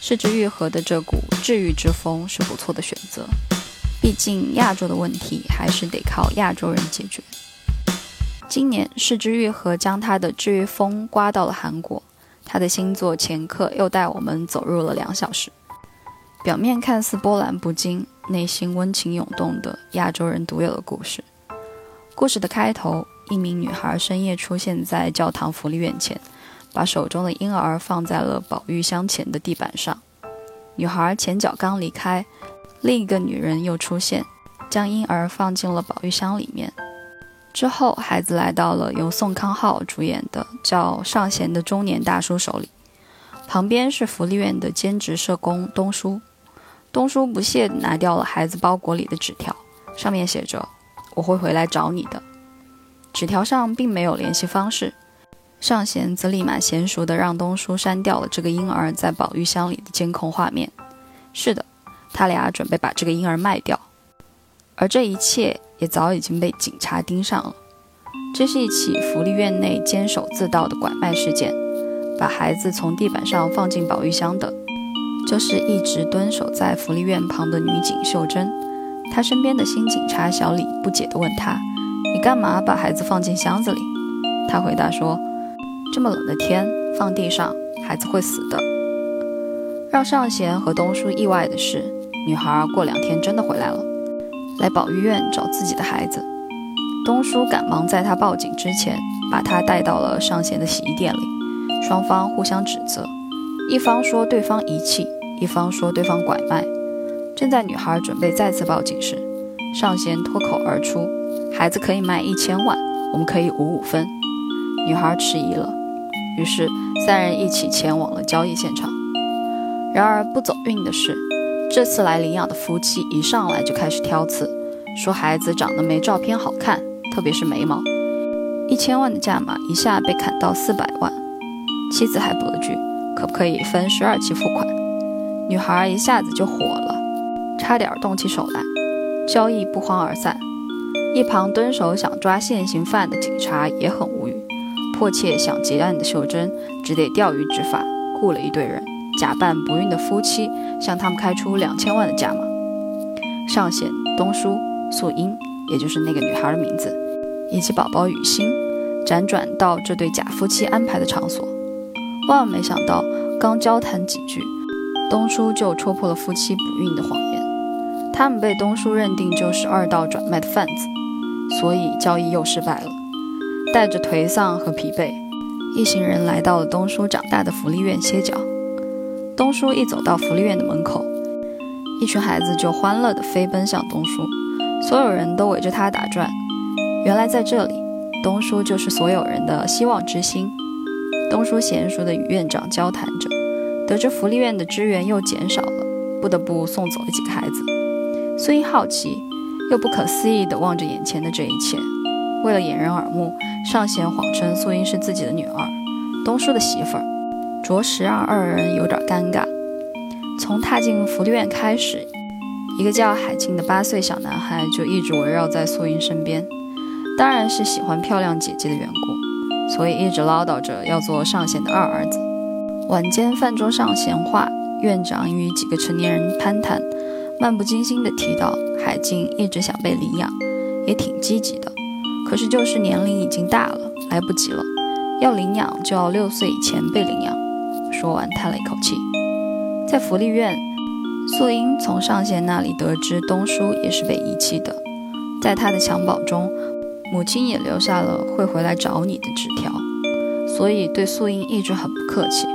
失之愈合的这股治愈之风是不错的选择。毕竟亚洲的问题还是得靠亚洲人解决。今年失之愈合将他的治愈风刮到了韩国，他的新作《前客》又带我们走入了两小时。表面看似波澜不惊，内心温情涌动的亚洲人独有的故事。故事的开头，一名女孩深夜出现在教堂福利院前，把手中的婴儿放在了保育箱前的地板上。女孩前脚刚离开，另一个女人又出现，将婴儿放进了保育箱里面。之后，孩子来到了由宋康昊主演的叫尚贤的中年大叔手里，旁边是福利院的兼职社工东叔。东叔不屑拿掉了孩子包裹里的纸条，上面写着：“我会回来找你的。”纸条上并没有联系方式。尚贤则立马娴熟地让东叔删掉了这个婴儿在保育箱里的监控画面。是的，他俩准备把这个婴儿卖掉，而这一切也早已经被警察盯上了。这是一起福利院内监守自盗的拐卖事件，把孩子从地板上放进保育箱的。就是一直蹲守在福利院旁的女警秀珍，她身边的新警察小李不解地问她：“你干嘛把孩子放进箱子里？”她回答说：“这么冷的天，放地上孩子会死的。”让尚贤和东叔意外的是，女孩过两天真的回来了，来保育院找自己的孩子。东叔赶忙在他报警之前，把他带到了尚贤的洗衣店里，双方互相指责，一方说对方遗弃。一方说对方拐卖，正在女孩准备再次报警时，上仙脱口而出：“孩子可以卖一千万，我们可以五五分。”女孩迟疑了，于是三人一起前往了交易现场。然而不走运的是，这次来领养的夫妻一上来就开始挑刺，说孩子长得没照片好看，特别是眉毛。一千万的价码一下被砍到四百万，妻子还补了句：“可不可以分十二期付款？”女孩一下子就火了，差点动起手来。交易不欢而散。一旁蹲守想抓现行犯的警察也很无语。迫切想结案的秀珍只得钓鱼执法，雇了一队人，假扮不孕的夫妻，向他们开出两千万的价码。上线东叔、素英，也就是那个女孩的名字，以及宝宝雨欣，辗转到这对假夫妻安排的场所。万万没想到，刚交谈几句，东叔就戳破了夫妻不孕的谎言。他们被东叔认定就是二道转卖的贩子，所以交易又失败了。带着颓丧和疲惫，一行人来到了东叔长大的福利院歇脚。东叔一走到福利院的门口，一群孩子就欢乐地飞奔向东叔，所有人都围着他打转。原来在这里，东叔就是所有人的希望之星。东叔娴熟地与院长交谈着，得知福利院的支援又减少了，不得不送走了几个孩子。素英好奇又不可思议地望着眼前的这一切。为了掩人耳目，尚贤谎称素英是自己的女儿，东叔的媳妇儿，着实让二人有点尴尬。从踏进福利院开始，一个叫海静的八岁小男孩就一直围绕在素英身边，当然是喜欢漂亮姐姐的缘故，所以一直唠叨着要做尚贤的二儿子。晚间饭桌上闲话，院长与几个成年人攀谈，漫不经心地提到海静一直想被领养，也挺积极的。可是就是年龄已经大了，来不及了。要领养就要六岁以前被领养。说完叹了一口气。在福利院，素英从上贤那里得知东叔也是被遗弃的，在他的襁褓中，母亲也留下了会回来找你的纸条，所以对素英一直很不客气。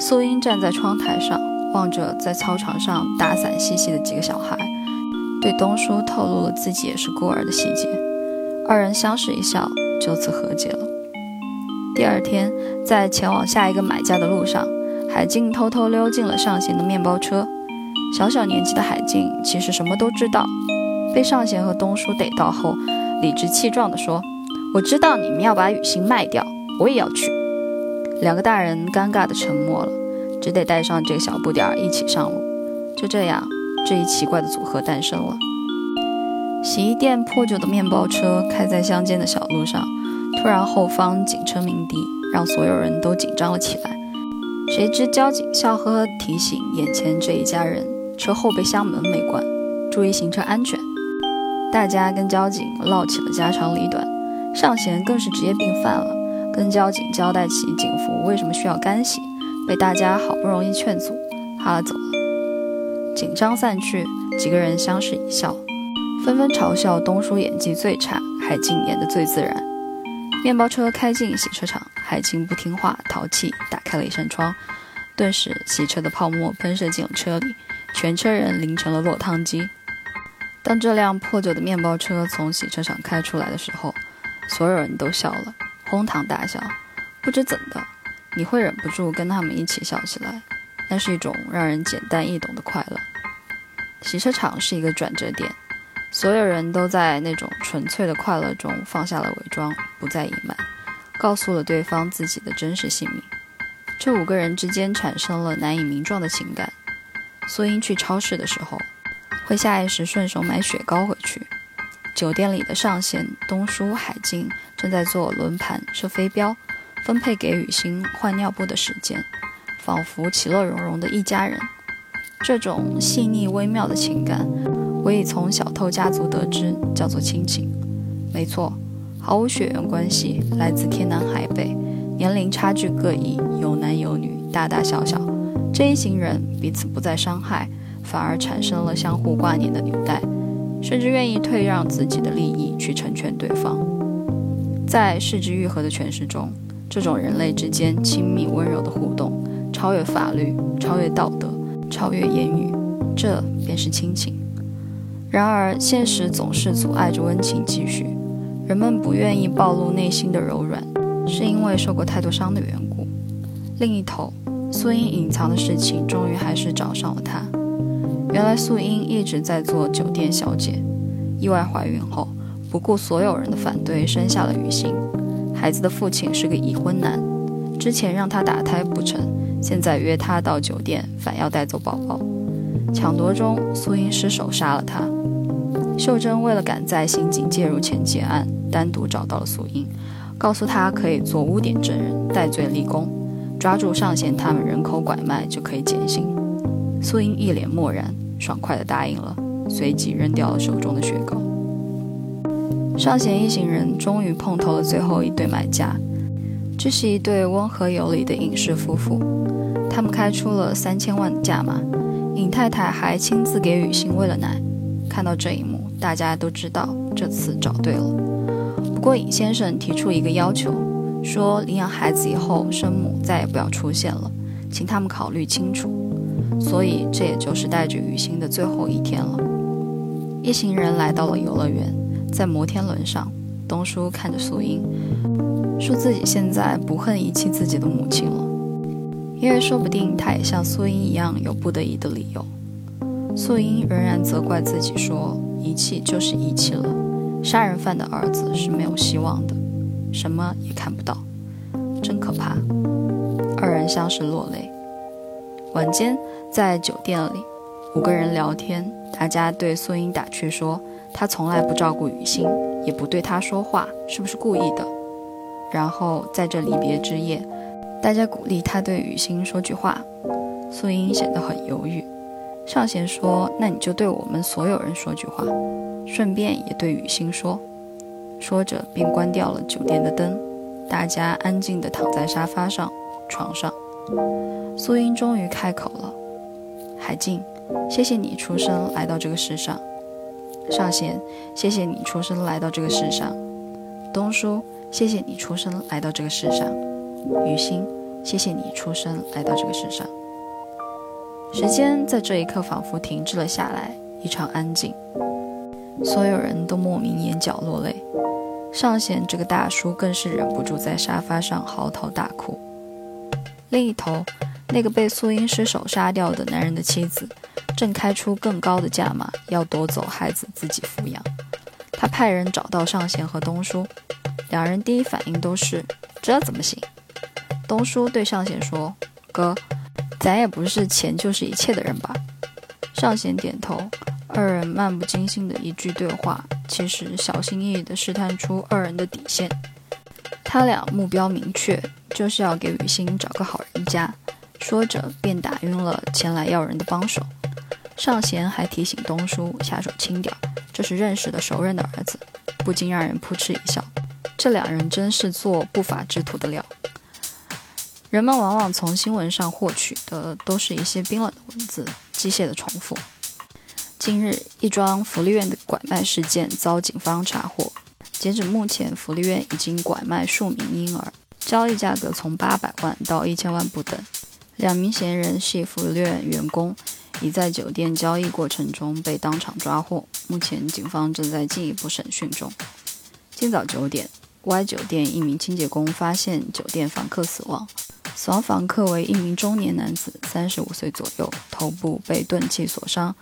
素英站在窗台上，望着在操场上打伞嬉戏的几个小孩，对东叔透露了自己也是孤儿的细节。二人相视一笑，就此和解了。第二天，在前往下一个买家的路上，海静偷偷溜进了上贤的面包车。小小年纪的海静其实什么都知道，被上贤和东叔逮到后，理直气壮地说：“我知道你们要把雨欣卖掉，我也要去。”两个大人尴尬的沉默了，只得带上这个小不点儿一起上路。就这样，这一奇怪的组合诞生了。洗衣店破旧的面包车开在乡间的小路上，突然后方警车鸣笛，让所有人都紧张了起来。谁知交警笑呵呵提醒眼前这一家人：车后备箱门没关，注意行车安全。大家跟交警唠起了家长里短，尚贤更是职业病犯了，跟交警交代起警服为什么需要干洗，被大家好不容易劝阻，哈了走了。紧张散去，几个人相视一笑。纷纷嘲笑东叔演技最差，海静演得最自然。面包车开进洗车场，海静不听话淘气，打开了一扇窗，顿时洗车的泡沫喷射进了车里，全车人淋成了落汤鸡。当这辆破旧的面包车从洗车场开出来的时候，所有人都笑了，哄堂大笑。不知怎的，你会忍不住跟他们一起笑起来，那是一种让人简单易懂的快乐。洗车场是一个转折点。所有人都在那种纯粹的快乐中放下了伪装，不再隐瞒，告诉了对方自己的真实姓名。这五个人之间产生了难以名状的情感。苏英去超市的时候，会下意识顺手买雪糕回。酒店里的上线东叔、海静正在做轮盘、设飞镖，分配给雨欣换尿布的时间，仿佛其乐融融的一家人。这种细腻微妙的情感。我已从小偷家族得知，叫做亲情。没错，毫无血缘关系，来自天南海北，年龄差距各异，有男有女，大大小小。这一行人彼此不再伤害，反而产生了相互挂念的纽带，甚至愿意退让自己的利益去成全对方。在世之愈合的诠释中，这种人类之间亲密温柔的互动，超越法律，超越道德，超越言语，这。便是亲情。然而，现实总是阻碍着温情继续。人们不愿意暴露内心的柔软，是因为受过太多伤的缘故。另一头，苏英隐藏的事情终于还是找上了他。原来，素英一直在做酒店小姐，意外怀孕后，不顾所有人的反对，生下了雨欣。孩子的父亲是个已婚男，之前让他打胎不成，现在约他到酒店，反要带走宝宝。抢夺中，素英失手杀了他。秀珍为了赶在刑警介入前结案，单独找到了素英，告诉她可以做污点证人，戴罪立功，抓住上贤他们人口拐卖就可以减刑。素英一脸漠然，爽快地答应了，随即扔掉了手中的雪糕。上贤一行人终于碰头了最后一对买家，这是一对温和有礼的隐士夫妇，他们开出了三千万的价码，尹太太还亲自给雨欣喂了奶。看到这一幕。大家都知道这次找对了，不过尹先生提出一个要求，说领养孩子以后生母再也不要出现了，请他们考虑清楚。所以这也就是带着雨欣的最后一天了。一行人来到了游乐园，在摩天轮上，东叔看着素英，说自己现在不恨遗弃自己的母亲了，因为说不定他也像素英一样有不得已的理由。素英仍然责怪自己说。遗弃就是遗弃了，杀人犯的儿子是没有希望的，什么也看不到，真可怕。二人相视落泪。晚间在酒店里，五个人聊天，大家对素英打趣说，她从来不照顾雨欣，也不对她说话，是不是故意的？然后在这离别之夜，大家鼓励她对雨欣说句话，素英显得很犹豫。上贤说：“那你就对我们所有人说句话，顺便也对雨欣说。”说着便关掉了酒店的灯，大家安静地躺在沙发上、床上。素英终于开口了：“海静，谢谢你出生来到这个世上。”上贤：“谢谢你出生来到这个世上。”东叔：“谢谢你出生来到这个世上。”雨欣：“谢谢你出生来到这个世上。”时间在这一刻仿佛停滞了下来，异常安静。所有人都莫名眼角落泪，上贤这个大叔更是忍不住在沙发上嚎啕大哭。另一头，那个被素英失手杀掉的男人的妻子，正开出更高的价码要夺走孩子自己抚养。他派人找到上贤和东叔，两人第一反应都是：这怎么行？东叔对上贤说：“哥。”咱也不是钱就是一切的人吧？上贤点头。二人漫不经心的一句对话，其实小心翼翼地试探出二人的底线。他俩目标明确，就是要给雨欣找个好人家。说着便打晕了前来要人的帮手。上贤还提醒东叔下手轻点，这是认识的熟人的儿子，不禁让人扑哧一笑。这两人真是做不法之徒的料。人们往往从新闻上获取的都是一些冰冷的文字，机械的重复。近日，一桩福利院的拐卖事件遭警方查获。截止目前，福利院已经拐卖数名婴儿，交易价格从八百万到一千万不等。两名嫌疑人系福利院员工，已在酒店交易过程中被当场抓获。目前，警方正在进一步审讯中。今早九点，Y 酒店一名清洁工发现酒店房客死亡。死亡房客为一名中年男子，三十五岁左右，头部被钝器所伤。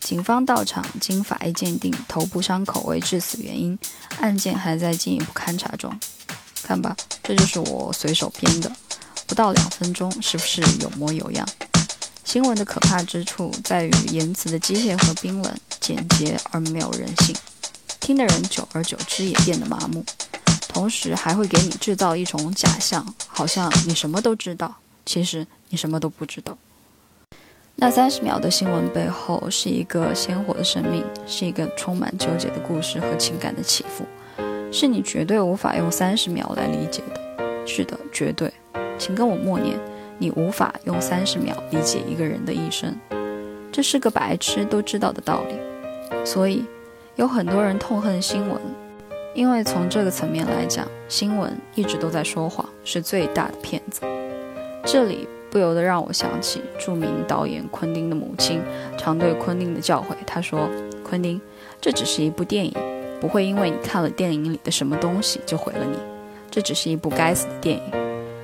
警方到场，经法医鉴定，头部伤口为致死原因，案件还在进一步勘查中。看吧，这就是我随手编的，不到两分钟，是不是有模有样？新闻的可怕之处在于言辞的机械和冰冷，简洁而没有人性，听的人久而久之也变得麻木。同时还会给你制造一种假象，好像你什么都知道，其实你什么都不知道。那三十秒的新闻背后是一个鲜活的生命，是一个充满纠结的故事和情感的起伏，是你绝对无法用三十秒来理解的。是的，绝对，请跟我默念：你无法用三十秒理解一个人的一生。这是个白痴都知道的道理。所以，有很多人痛恨新闻。因为从这个层面来讲，新闻一直都在说谎，是最大的骗子。这里不由得让我想起著名导演昆汀的母亲常对昆汀的教诲。他说：“昆汀，这只是一部电影，不会因为你看了电影里的什么东西就毁了你。这只是一部该死的电影。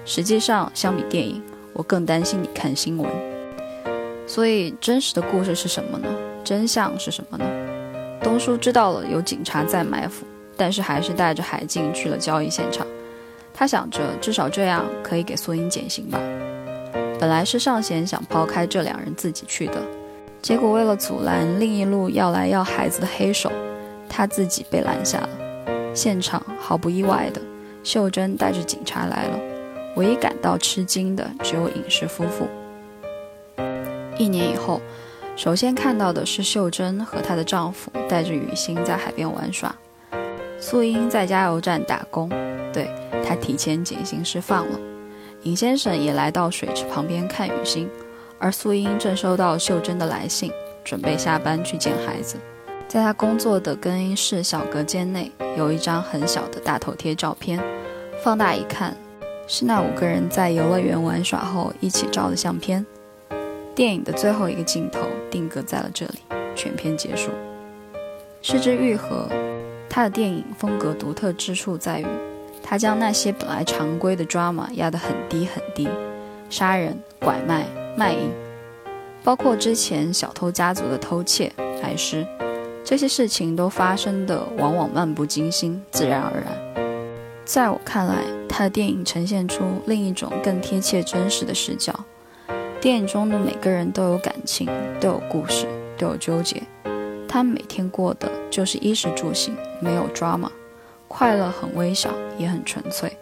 实际上，相比电影，我更担心你看新闻。所以，真实的故事是什么呢？真相是什么呢？”东叔知道了有警察在埋伏，但是还是带着海静去了交易现场。他想着，至少这样可以给苏英减刑吧。本来是尚贤想抛开这两人自己去的，结果为了阻拦另一路要来要孩子的黑手，他自己被拦下了。现场毫不意外的，秀珍带着警察来了。唯一感到吃惊的只有尹氏夫妇。一年以后。首先看到的是秀珍和她的丈夫带着雨欣在海边玩耍，素英在加油站打工，对她提前减刑释放了。尹先生也来到水池旁边看雨欣，而素英正收到秀珍的来信，准备下班去见孩子。在她工作的更衣室小隔间内，有一张很小的大头贴照片，放大一看，是那五个人在游乐园玩耍后一起照的相片。电影的最后一个镜头定格在了这里，全片结束。失之愈合，他的电影风格独特之处在于，他将那些本来常规的 drama 压得很低很低，杀人、拐卖、卖淫，包括之前小偷家族的偷窃、埋尸，这些事情都发生的往往漫不经心、自然而然。在我看来，他的电影呈现出另一种更贴切真实的视角。电影中的每个人都有感情，都有故事，都有纠结。他们每天过的就是衣食住行，没有 drama，快乐很微小，也很纯粹。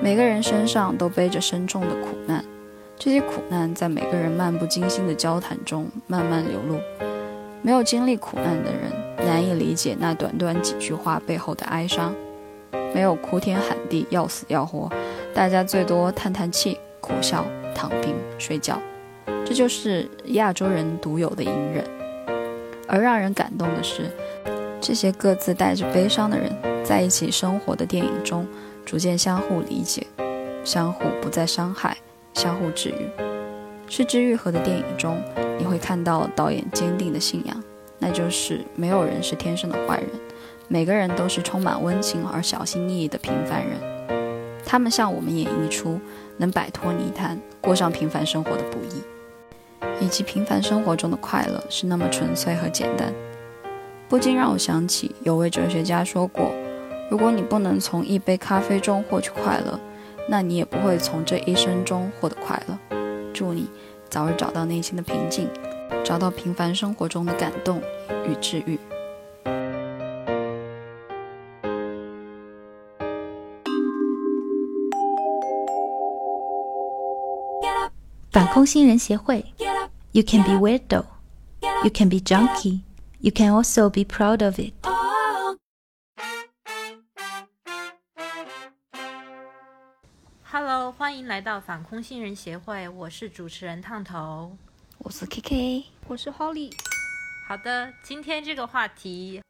每个人身上都背着深重的苦难，这些苦难在每个人漫不经心的交谈中慢慢流露。没有经历苦难的人难以理解那短短几句话背后的哀伤。没有哭天喊地要死要活，大家最多叹叹气、苦笑、躺平、睡觉。这就是亚洲人独有的隐忍，而让人感动的是，这些各自带着悲伤的人在一起生活的电影中，逐渐相互理解，相互不再伤害，相互治愈。失之愈合的电影中，你会看到导演坚定的信仰，那就是没有人是天生的坏人，每个人都是充满温情而小心翼翼的平凡人，他们向我们演绎出能摆脱泥潭，过上平凡生活的不易。以及平凡生活中的快乐是那么纯粹和简单，不禁让我想起有位哲学家说过：“如果你不能从一杯咖啡中获取快乐，那你也不会从这一生中获得快乐。”祝你早日找到内心的平静，找到平凡生活中的感动与治愈。反空心人协会。You can be weirdo. You can be junky. You can also be proud of it. Hello，欢迎来到反空心人协会，我是主持人烫头，我是 KK，我是 Holly。好的，今天这个话题，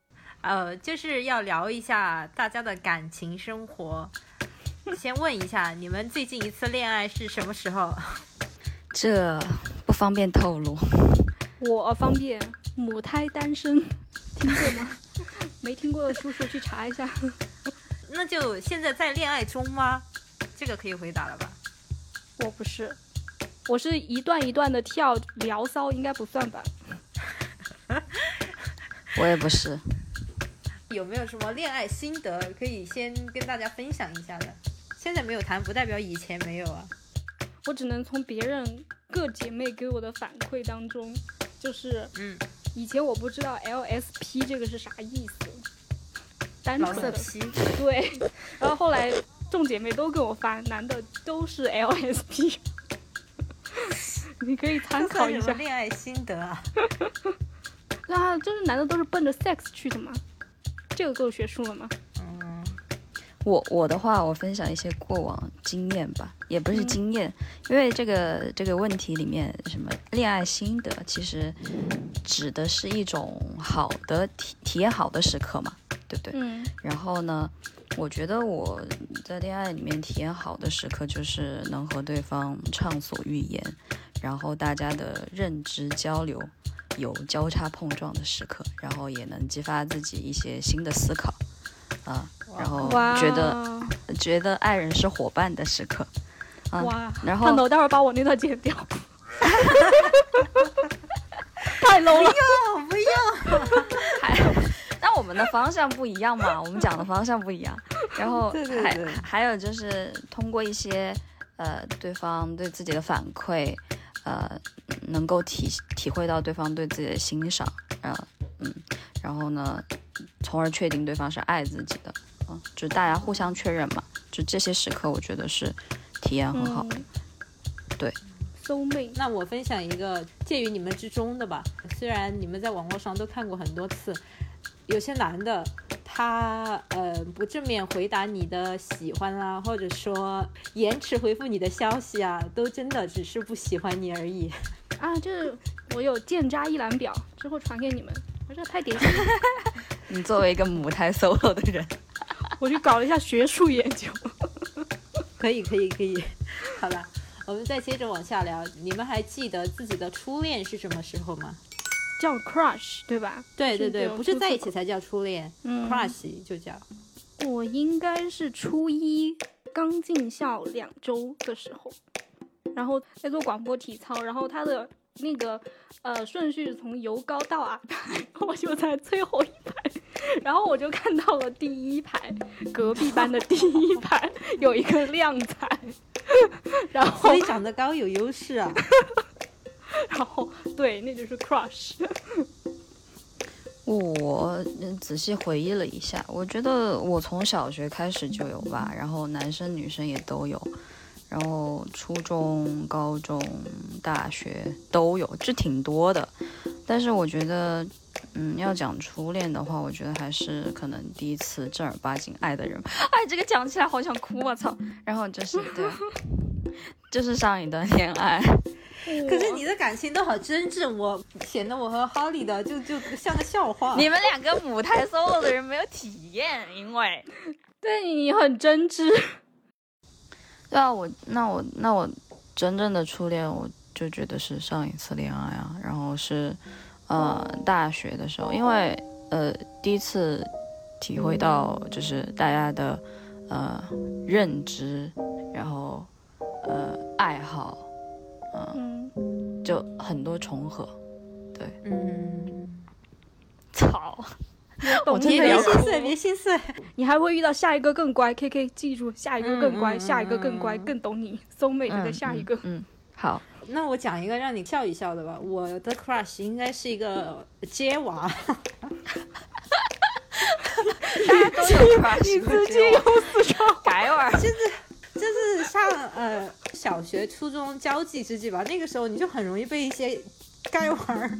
呃，就是要聊一下大家的感情生活。先问一下，你们最近一次恋爱是什么时候？这不。方便透露，我方便母胎单身，听过吗？<laughs> 没听过的叔叔去查一下。<laughs> 那就现在在恋爱中吗？这个可以回答了吧？我不是，我是一段一段的跳聊骚，应该不算吧？<laughs> 我也不是。有没有什么恋爱心得可以先跟大家分享一下的？现在没有谈，不代表以前没有啊。我只能从别人。各姐妹给我的反馈当中，就是，嗯，以前我不知道 LSP 这个是啥意思，单纯的 P，对，然后后来众姐妹都跟我发，男的都是 LSP，<laughs> 你可以参考一下。恋爱心得啊？啊，就是男的都是奔着 sex 去的吗？这个够学术了吗？我我的话，我分享一些过往经验吧，也不是经验，因为这个这个问题里面什么恋爱心得，其实指的是一种好的体体验好的时刻嘛。对不对？嗯然后呢，我觉得我在恋爱里面体验好的时刻，就是能和对方畅所欲言，然后大家的认知交流有交叉碰撞的时刻，然后也能激发自己一些新的思考啊，然后，觉得觉得爱人是伙伴的时刻啊，哇，然后胖头，待会儿把我那段剪掉，<laughs> 太 low 了。不要，<laughs> 那我们的方向不一样嘛，我们讲的方向不一样。然后对对对还还有就是通过一些呃对方对自己的反馈，呃能够体体会到对方对自己的欣赏，呃嗯，然后呢，从而确定对方是爱自己的，嗯、就大家互相确认嘛，就这些时刻，我觉得是体验很好的。对，soul mate，那我分享一个介于你们之中的吧。虽然你们在网络上都看过很多次，有些男的他呃不正面回答你的喜欢啦，或者说延迟回复你的消息啊，都真的只是不喜欢你而已。<laughs> <laughs> 啊，就是我有剑渣一览表，之后传给你们。我这太典型了，<laughs> 你作为一个母胎 solo 的人，我去搞了一下学术研究。<laughs> 可以，可以，可以。好了，我们再接着往下聊。你们还记得自己的初恋是什么时候吗？叫 crush 对吧？对对对，不是在一起才叫初恋、嗯 c r u s h 就叫。我应该是初一刚进校两周的时候，然后在做广播体操，然后他的那个呃顺序从由高到矮排，<laughs> 我就在最后一排，然后我就看到了第一排隔壁班的第一排有一个靓仔，然后所以长得高有优势啊。<laughs> 然后对，那就是 crush。我嗯仔细回忆了一下，我觉得我从小学开始就有吧，然后男生女生也都有，然后初中、高中、大学都有，这挺多的。但是我觉得，嗯，要讲初恋的话，我觉得还是可能第一次正儿八经爱的人。<laughs> 哎，这个讲起来好想哭，我操！然后就是对，就是上一段恋爱。可是你的感情都好真挚，我显得我和 Holly 的就就像个笑话。你们两个母胎 solo 的人没有体验，因为。<laughs> 对你很真挚，<laughs> 对啊，我那我那我真正的初恋，我就觉得是上一次恋爱啊，然后是呃大学的时候，因为呃第一次体会到就是大家的呃认知，然后呃爱好，嗯，就很多重合。对嗯，操！懂真别的要别心碎，别心碎。你还会遇到下一个更乖，K K 记住，下一个更乖，下一个更乖，更懂你，soul mate 的下一个。嗯，嗯好，那我讲一个让你笑一笑的吧。我的 crush 应该是一个街娃，大家都有 <laughs> crush，直接用四川改味儿。<laughs> 就是上呃小学、初中交际之际吧，那个时候你就很容易被一些该玩儿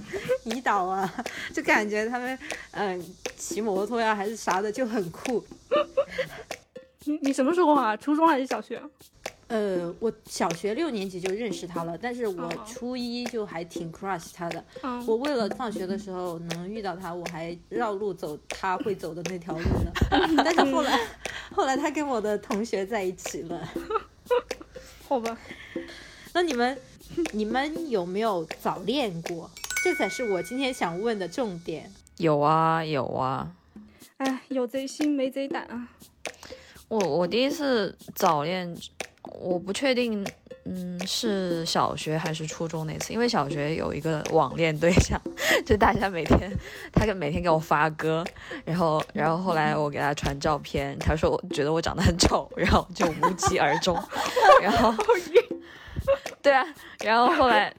迷倒啊，就感觉他们嗯、呃骑摩托呀还是啥的就很酷。你你什么时候啊？初中还是小学？呃，我小学六年级就认识他了，但是我哦初一就还挺 crush 他的。嗯，我为了放学的时候能遇到他，我还绕路走他会走的那条路呢。<laughs> 但是后来，后来他跟我的同学在一起了。<laughs> 好吧。<laughs> 那你们，你们有没有早恋过？这才是我今天想问的重点。有啊有啊，哎，有贼心没贼胆啊！我我第一次早恋，我不确定，嗯，是小学还是初中那次，因为小学有一个网恋对象，<laughs> 就大家每天他给每天给我发歌，然后然后后来我给他传照片，他说我觉得我长得很丑，然后就无疾而终，<laughs> 然后 <laughs> 对啊，然后后来。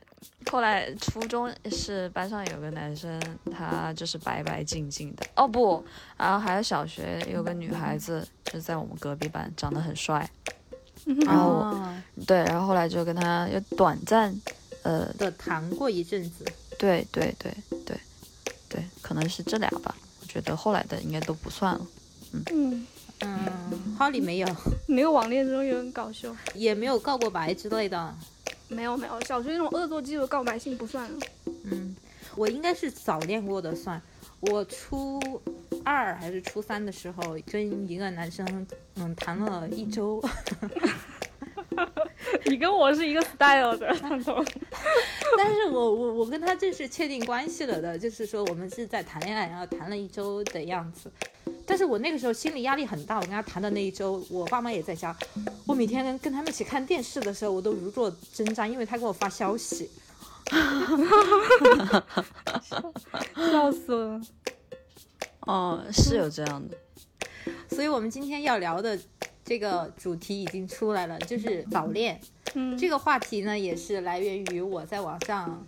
后来初中是班上有个男生，他就是白白净净的哦不，然后还有小学有个女孩子，就在我们隔壁班，长得很帅。然后对，然后后来就跟他有短暂，呃，的谈过一阵子，对对对对对，可能是这俩吧。我觉得后来的应该都不算了。嗯，嗯，Holly 没有，没有网恋这种也很搞笑。也没有告过白之类的。没有没有，小学那种恶作剧的告白信不算。嗯，我应该是早恋过的算。我初二还是初三的时候，跟一个男生嗯谈了一周。<laughs> <laughs> 你跟我是一个 style 的。<laughs> <laughs> 但是我我我跟他这是确定关系了的，就是说我们是在谈恋爱，然后谈了一周的样子。但是我那个时候心理压力很大，我跟他谈的那一周，我爸妈也在家，我每天跟跟他们一起看电视的时候，我都如坐针毡，因为他给我发消息，笑死了。哦，是有这样的。所以我们今天要聊的这个主题已经出来了，就是早恋。嗯，这个话题呢，也是来源于我在网上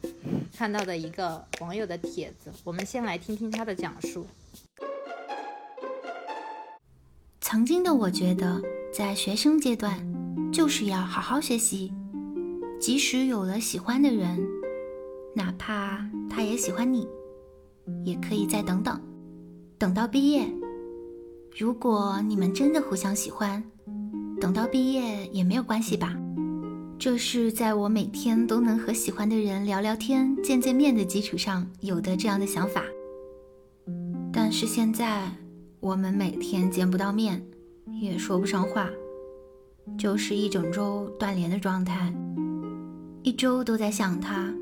看到的一个网友的帖子。我们先来听听他的讲述。曾经的我觉得，在学生阶段就是要好好学习，即使有了喜欢的人，哪怕他也喜欢你，也可以再等等，等到毕业。如果你们真的互相喜欢，等到毕业也没有关系吧。这是在我每天都能和喜欢的人聊聊天、见见面的基础上有的这样的想法。但是现在，我们每天见不到面，也说不上话，就是一整周断联的状态，一周都在想他。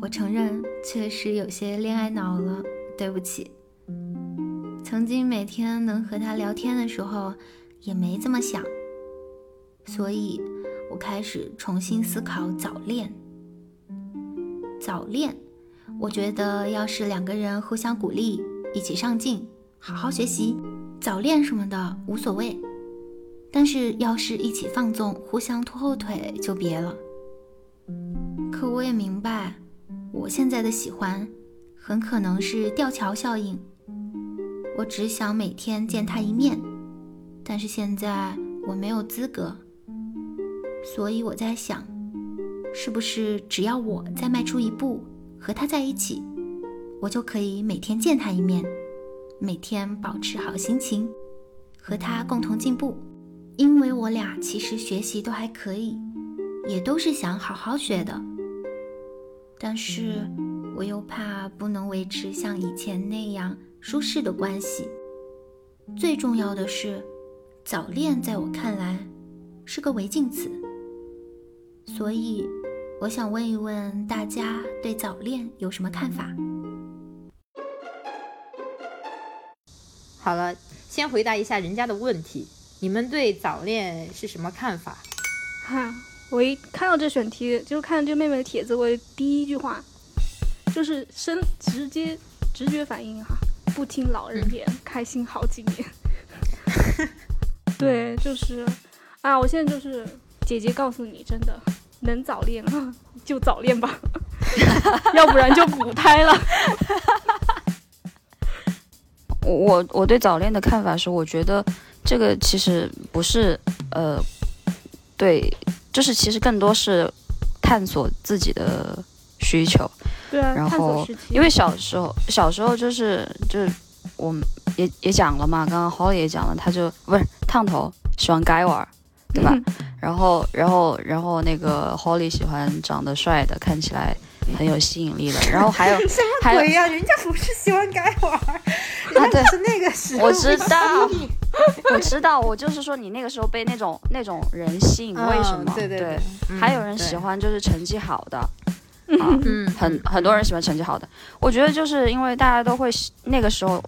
我承认，确实有些恋爱脑了，对不起。曾经每天能和他聊天的时候，也没这么想，所以。我开始重新思考早恋。早恋，我觉得要是两个人互相鼓励，一起上进，好好学习，早恋什么的无所谓。但是要是一起放纵，互相拖后腿，就别了。可我也明白，我现在的喜欢，很可能是吊桥效应。我只想每天见他一面，但是现在我没有资格。所以我在想，是不是只要我再迈出一步和他在一起，我就可以每天见他一面，每天保持好心情，和他共同进步。因为我俩其实学习都还可以，也都是想好好学的。但是我又怕不能维持像以前那样舒适的关系。最重要的是，早恋在我看来是个违禁词。所以，我想问一问大家对早恋有什么看法？好了，先回答一下人家的问题，你们对早恋是什么看法？哈，我一看到这选题，就看这妹妹的帖子，我第一句话就是生直接直觉反应哈，不听老人言，开心好几年。<laughs> 对，就是啊，我现在就是姐姐告诉你，真的。能早恋啊，<laughs> 就早恋吧，<laughs> 要不然就补胎了。我我对早恋的看法是，我觉得这个其实不是呃，对，就是其实更多是探索自己的需求。对啊，然后因为小时候小时候就是就是我们也也讲了嘛，刚刚 Holly 也讲了，他就不是烫头，喜欢该玩。对吧？<laughs> 然后，然后，然后那个 Holly 喜欢长得帅的，看起来很有吸引力的。然后还有 <laughs> 什么鬼呀？人家不是喜欢该玩儿，啊，对，是那个时候。我知道，我知道，我就是说你那个时候被那种那种人吸引，为什么？对对对。还有人喜欢就是成绩好的，啊，嗯，很很多人喜欢成绩好的。我觉得就是因为大家都会那个时候，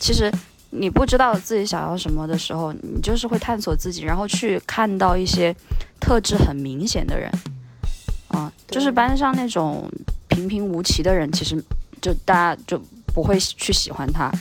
其实。你不知道自己想要什么的时候，你就是会探索自己，然后去看到一些特质很明显的人，啊，就是班上那种平平无奇的人，其实就大家就不会去喜欢他，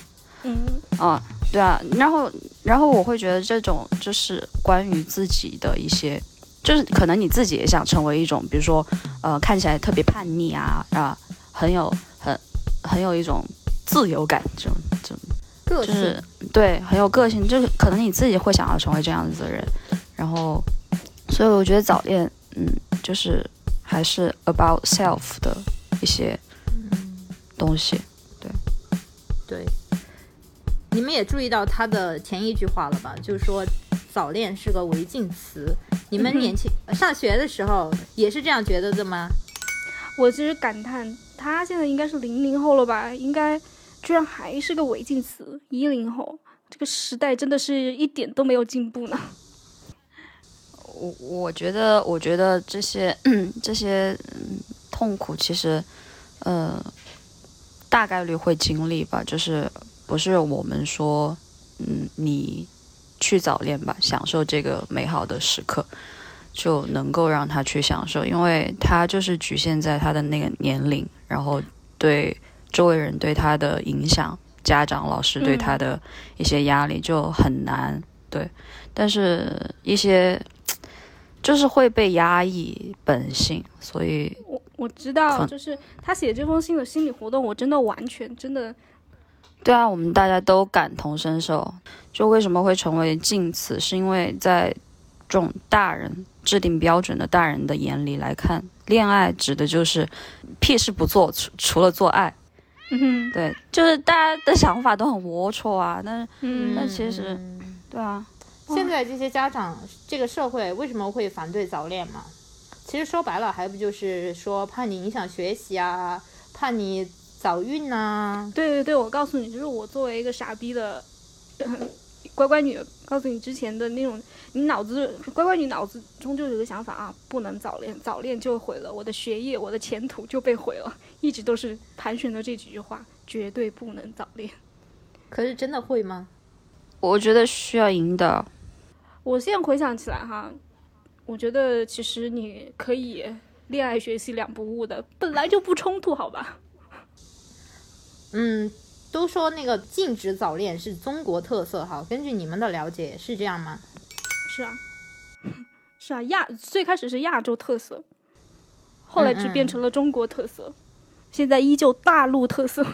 嗯，啊，对啊，然后然后我会觉得这种就是关于自己的一些，就是可能你自己也想成为一种，比如说呃看起来特别叛逆啊啊，很有很很有一种自由感这种这种。就是对很有个性，就是可能你自己会想要成为这样子的人，然后，所以我觉得早恋，嗯，就是还是 about self 的一些东西，对，对，你们也注意到他的前一句话了吧？就是说早恋是个违禁词。你们年轻上学的时候也是这样觉得的吗？我其实感叹，他现在应该是零零后了吧？应该。居然还是个违禁词。一零后，这个时代真的是一点都没有进步呢。我我觉得，我觉得这些 <clears throat> 这些痛苦，其实，呃，大概率会经历吧。就是不是我们说，嗯，你去早恋吧，享受这个美好的时刻，就能够让他去享受，因为他就是局限在他的那个年龄，然后对周围人对他的影响，家长、老师对他的一些压力就很难。对，但是一些。<tsk> 就是会被压抑本性，所以我我知道，就是他写这封信的心理活动，我真的完全真的，对啊，我们大家都感同身受。就为什么会成为禁词，是因为在这种大人制定标准的大人的眼里来看，恋爱指的就是屁事不做，除除了做爱。嗯，对，就是大家的想法都很龌龊啊，但是，但其实，对啊。现在这些家长，这个社会为什么会反对早恋嘛？其实说白了，还不就是说怕你影响学习啊，怕你早孕呐？对对对，我告诉你，就是我作为一个傻逼的 <laughs> 乖乖女，告诉你之前的那种，你脑子乖乖女脑子终究有个想法啊，不能早恋，早恋就毁了我的学业，我的前途就被毁了，一直都是盘旋的这几句话，绝对不能早恋。可是真的会吗？我觉得需要引导。我现在回想起来哈，我觉得其实你可以恋爱学习两不误的，本来就不冲突，好吧？嗯，都说那个禁止早恋是中国特色哈，根据你们的了解是这样吗？是啊，是啊，亚最开始是亚洲特色，后来只变成了中国特色，现在依旧大陆特色。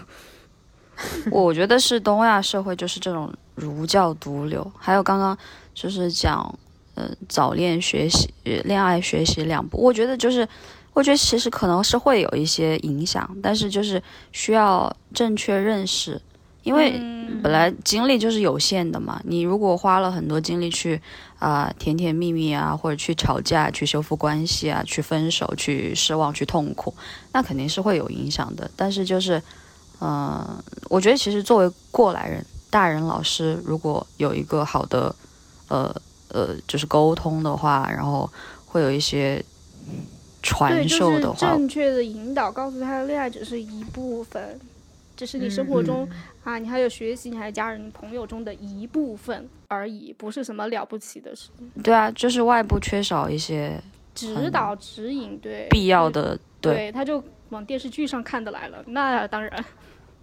我觉得是东亚社会就是这种儒教毒瘤，还有刚刚就是讲，呃，早恋学习、恋爱学习两步，我觉得就是，我觉得其实可能是会有一些影响，但是就是需要正确认识，因为本来精力就是有限的嘛，你如果花了很多精力去啊甜甜蜜蜜啊，或者去吵架、去修复关系啊、去分手、去失望、去痛苦，那肯定是会有影响的，但是就是。嗯，我觉得其实作为过来人，大人老师如果有一个好的，呃呃，就是沟通的话，然后会有一些传授的话，正确的引导，告诉他恋爱只是一部分，只是你生活中啊，你还有学习，你还有家人、朋友中的一部分而已，不是什么了不起的事。对啊，就是外部缺少一些指导、指引，对必要的，对，他就往电视剧上看的来了，那当然。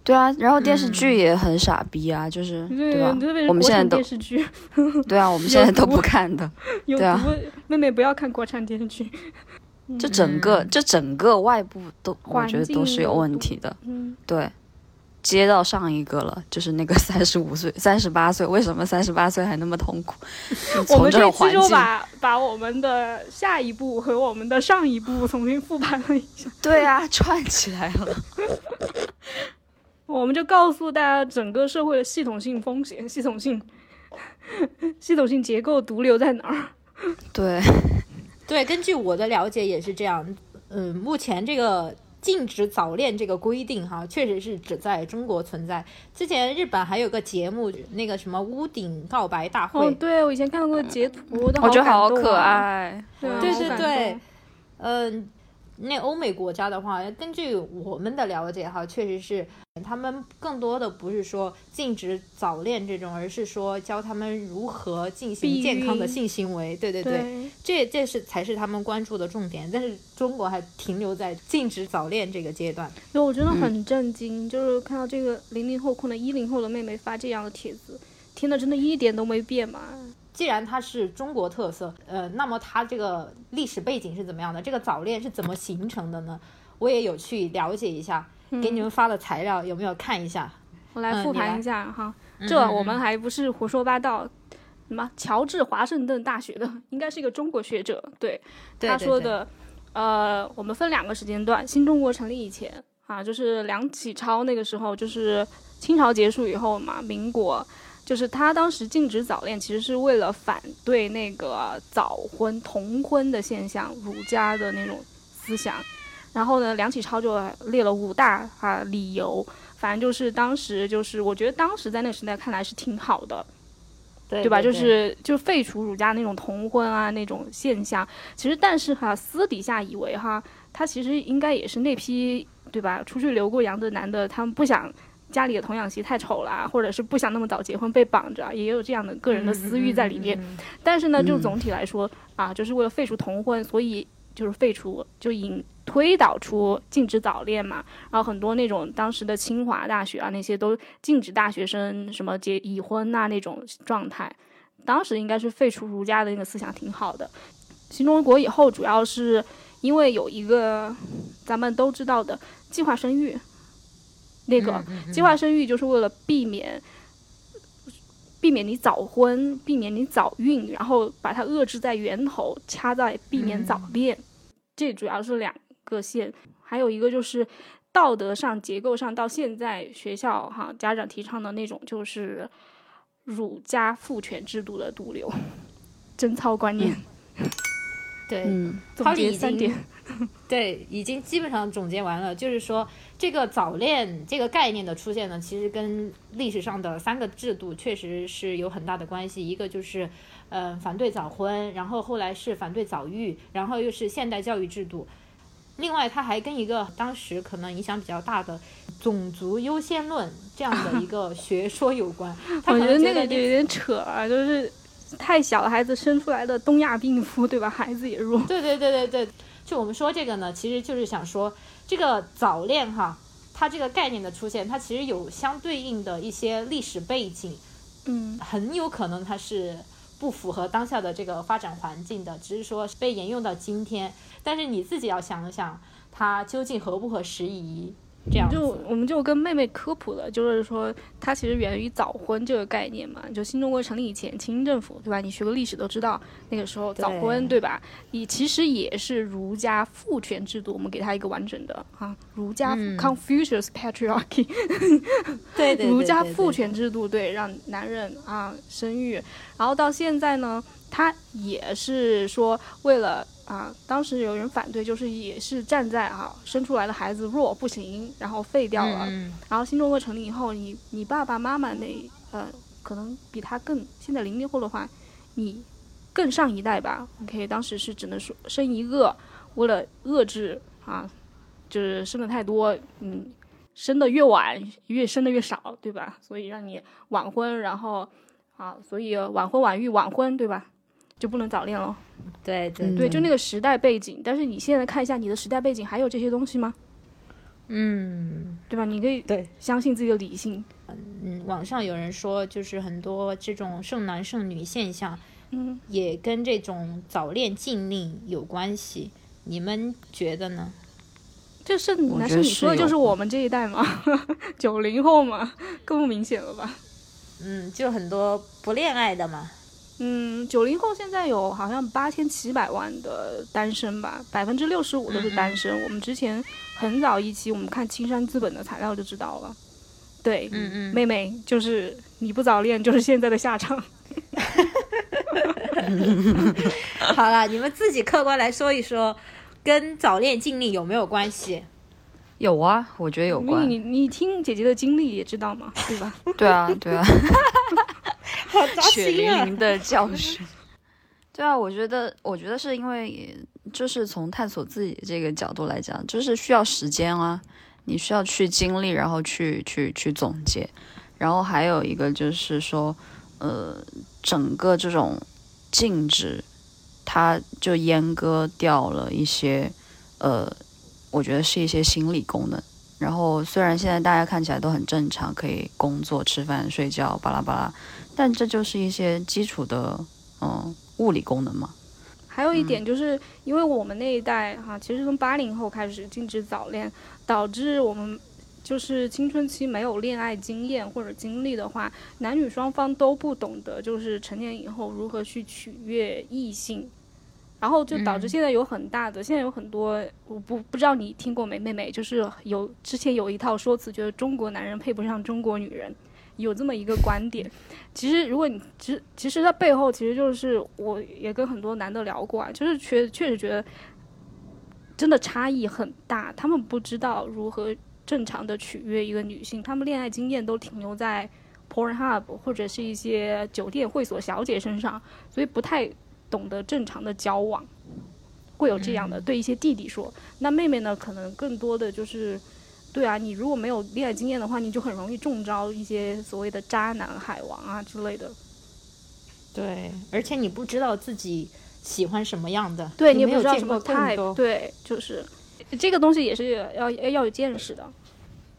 对啊，然后电视剧也很傻逼啊，就是对吧？我们现在都电视剧，对啊，我们现在都不看的。<laughs> 对啊，妹妹不要看国产电视剧。这整个就整个外部都，我觉得都是有问题的。嗯，对。接到上一个了，就是那个三十五岁、三十八岁，为什么三十八岁还那么痛苦？我们这期就把把我们的下一步和我们的上一步重新复盘了一下。对啊，串起来了。我们就告诉大家整个社会的系统性风险、系统性、系统性结构毒瘤在哪儿？对，对，根据我的了解也是这样。嗯，目前这个禁止早恋这个规定哈，确实是只在中国存在。之前日本还有个节目，那个什么屋顶告白大会。哦，对，我以前看过截图，我觉得好可爱。对对对，嗯。那欧美国家的话，根据我们的了解哈，确实是他们更多的不是说禁止早恋这种，而是说教他们如何进行健康的性行为。对对对，这这是才是他们关注的重点。但是中国还停留在禁止早恋这个阶段。所以我真的很震惊，就是看到这个零零后或者一零后的妹妹发这样的帖子，听的真的一点都没变嘛。既然它是中国特色，呃，那么它这个历史背景是怎么样的？这个早恋是怎么形成的呢？我也有去了解一下，给你们发的材料有没有看一下？我来复盘一下哈，这我们还不是胡说八道。什么？乔治华盛顿大学的，应该是一个中国学者，对他说的。呃，我们分两个时间段，新中国成立以前啊，就是梁启超那个时候，就是清朝结束以后嘛，民国。就是他当时禁止早恋，其实是为了反对那个早婚童婚的现象，儒家的那种思想。然后呢，梁启超就列了五大啊理由反正就是当时就是我觉得当时在那个时代看来是挺好的，对吧？就是就废除儒家那种同婚啊那种现象。其实但是哈，私底下以为哈，他其实应该也是那批对吧？出去留过洋的男的，他们不想家里的童养媳太丑了，或者是不想那么早结婚被绑着，也有这样的个人的私欲在里面。但是呢，就总体来说啊，就是为了废除童婚，所以就是废除就引。推导出禁止早恋嘛，然后很多那种当时的清华大学啊，那些都禁止大学生什么结已婚呐那种状态。当时应该是废除儒家的那个思想挺好的。新中国以后主要是因为有一个咱们都知道的计划生育，那个计划生育就是为了避免避免你早婚，避免你早孕，然后把它遏制在源头，掐在避免早恋。这主要是两。个线，还有一个就是道德上、结构上，到现在学校哈家长提倡的那种，就是儒家父权制度的毒瘤，贞操观念。对，总结三点。<laughs> 对，已经基本上总结完了。就是说，这个早恋这个概念的出现呢，其实跟历史上的三个制度确实是有很大的关系。一个就是，呃，反对早婚，然后后来是反对早育，然后又是现代教育制度。另外，它还跟一个当时可能影响比较大的种族优先论这样的一个学说有关。我觉得那个就有点扯啊，就是太小的孩子生出来的东亚病夫，对吧？孩子也弱。对对对对对，就我们说这个呢，其实就是想说这个早恋哈，它这个概念的出现，它其实有相对应的一些历史背景，嗯，很有可能它是不符合当下的这个发展环境的，只是说被沿用到今天。但是你自己要想一想，它究竟合不合时宜？这样就我们就跟妹妹科普了，就是说它其实源于早婚这个概念嘛。就新中国成立以前，清政府对吧？你学过历史都知道，那个时候早婚对吧？你其实也是儒家父权制度，我们给它一个完整的啊，儒家 Confucius patriarchy，<laughs> 对对，儒家父权制度对，让男人啊生育，然后到现在呢，它也是说为了。啊，当时有人反对，就是也是站在啊，生出来的孩子弱不行，然后废掉了。然后新中国成立以后，你你爸爸妈妈那呃，可能比他更现在零零后的话，你更上一代吧。OK，当时是只能说生一个，为了遏制啊，就是生的太多，嗯，生的越晚越生的越少，对吧？所以让你晚婚，然后啊，所以晚婚晚育晚婚，对吧？就不能早恋了，对对对，就那个时代背景。但是你现在看一下你的时代背景，还有这些东西吗？嗯，对吧？你可以对相信自己的理性。嗯，网上有人说，就是很多这种剩男剩女现象，嗯，也跟这种早恋禁令有关系。你们觉得呢？这剩男剩女说的就是我们这一代嘛，<laughs> 九零后嘛，更不明显了吧？嗯，就很多不恋爱的嘛。嗯，九零后现在有好像八千七百万的单身吧，百分之六十五都是单身。我们之前很早一期我们看青山资本的材料就知道了。对，嗯嗯，妹妹就是你不早恋就是现在的下场。<laughs> <laughs> 好了，你们自己客观来说一说，跟早恋经历有没有关系？有啊，我觉得有关。你你听姐姐的经历也知道嘛，对吧？<laughs> 对啊，对 <laughs> 啊。血淋淋的教训。<laughs> 对啊，我觉得，我觉得是因为，就是从探索自己这个角度来讲，就是需要时间啊，你需要去经历，然后去去去总结。然后还有一个就是说，呃，整个这种禁止，它就阉割掉了一些，呃，我觉得是一些心理功能。然后虽然现在大家看起来都很正常，可以工作、吃饭、睡觉，巴拉巴拉。但这就是一些基础的，嗯，物理功能嘛。还有一点就是，因为我们那一代哈，其实从八零后开始禁止早恋，导致我们就是青春期没有恋爱经验或者经历的话，男女双方都不懂得，就是成年以后如何去取悦异性，然后就导致现在有很大的，现在有很多，我不不知道你听过没，妹妹，就是有之前有一套说辞，觉得中国男人配不上中国女人。有这么一个观点，其实如果你其实其实它背后其实就是我也跟很多男的聊过啊，就是确确实觉得真的差异很大，他们不知道如何正常的取悦一个女性，他们恋爱经验都停留在 Pornhub 或者是一些酒店会所小姐身上，所以不太懂得正常的交往，会有这样的、对一些弟弟说。那妹妹呢，可能更多的就是，对啊，你如果没有恋爱经验的话，你就很容易中招一些所谓的渣男、海王啊之类的。对，而且你不知道自己喜欢什么样的，对你没有你也不知道什么见过更 type，多。对，就是这个东西也是要要要有见识的。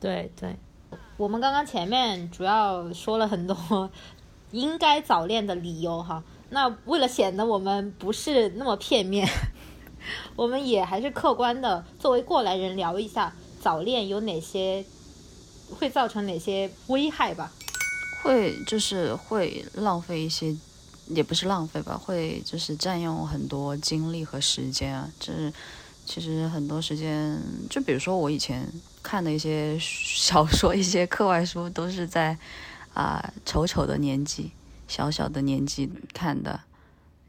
对对，我们刚刚前面主要说了很多应该早恋的理由哈。那为了显得我们不是那么片面，<laughs> 我们也还是客观的作为过来人聊一下早恋有哪些会造成哪些危害吧。会就是会浪费一些，也不是浪费吧，会就是占用很多精力和时间啊。就是其实很多时间，就比如说我以前看的一些 <laughs> 小说、一些课外书，都是在啊、丑丑的年纪、小小的年纪看的。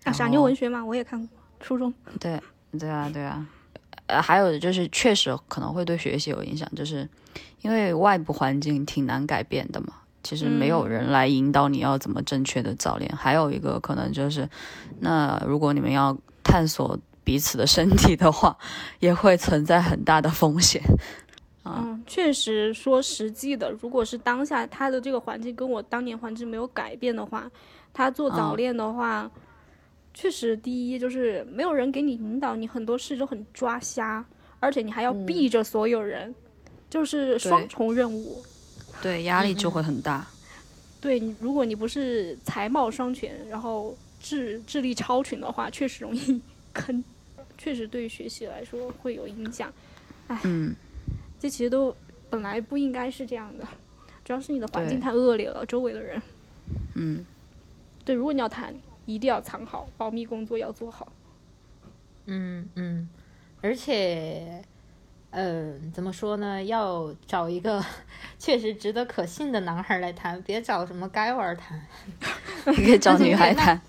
啊，傻妞文学嘛，我也看过，初中。对对啊，对啊，呃，还有就是确实可能会对学习有影响，就是因为外部环境挺难改变的嘛。其实没有人来引导你要怎么正确的早恋。还有一个可能就是，那如果你们要探索彼此的身体的话，也会存在很大的风险。啊嗯，确实说实际的，如果是当下他的这个环境跟我当年环境没有改变的话，他做早嗯恋的话，确实第一就是没有人给你引导，你很多事都很抓瞎，而且你还要避着所有人，就是双重任务。对，压力就会很大。对你，如果你不是才貌双全，然后智智力超群的话，确实容易 <laughs> 坑，确实对于学习来说会有影响。嗯，这其实都本来不应该是这样的，主要是你的环境太恶劣了，周围的人。嗯，对，如果你要谈，一定要藏好，保密工作要做好。嗯嗯，而且，呃，怎么说呢？要找一个 <laughs> 确实值得可信的男孩来谈，别找什么该玩儿谈。<laughs> 你可以找女孩 <laughs> 谈。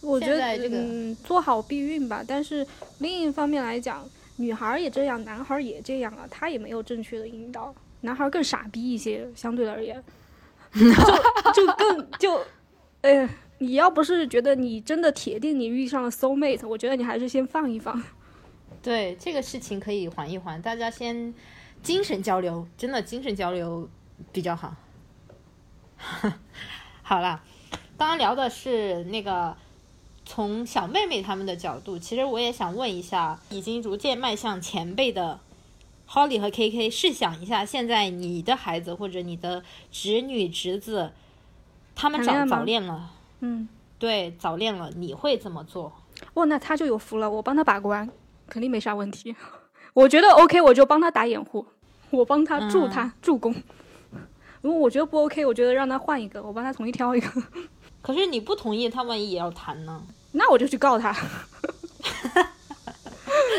我觉得，这个嗯，做好避孕吧。但是另一方面来讲，女孩也这样，男孩也这样啊，他也没有正确的引导，男孩更傻逼一些，相对而言，<laughs> 就就更就，哎，你要不是觉得你真的铁定你遇上了 soul mate，我觉得你还是先放一放。<laughs> 对这个事情可以缓一缓，大家先精神交流，真的精神交流比较好。<laughs> 好啦，刚刚聊的是那个从小妹妹他们的角度，其实我也想问一下，已经逐渐迈向前辈的 Holly 和 KK，试想一下，现在你的孩子或者你的侄女侄子，他们早早恋了，嗯，对，早恋了，你会怎么做？哇，那他就有福了，我帮他把关，肯定没啥问题。<laughs> 我觉得 OK，我就帮他打掩护，我帮他助他、助攻。如果我觉得不 OK，我觉得让他换一个，我帮他重新挑一个，<laughs> 可是你不同意，他万一也要谈呢？那我就去告他。<laughs>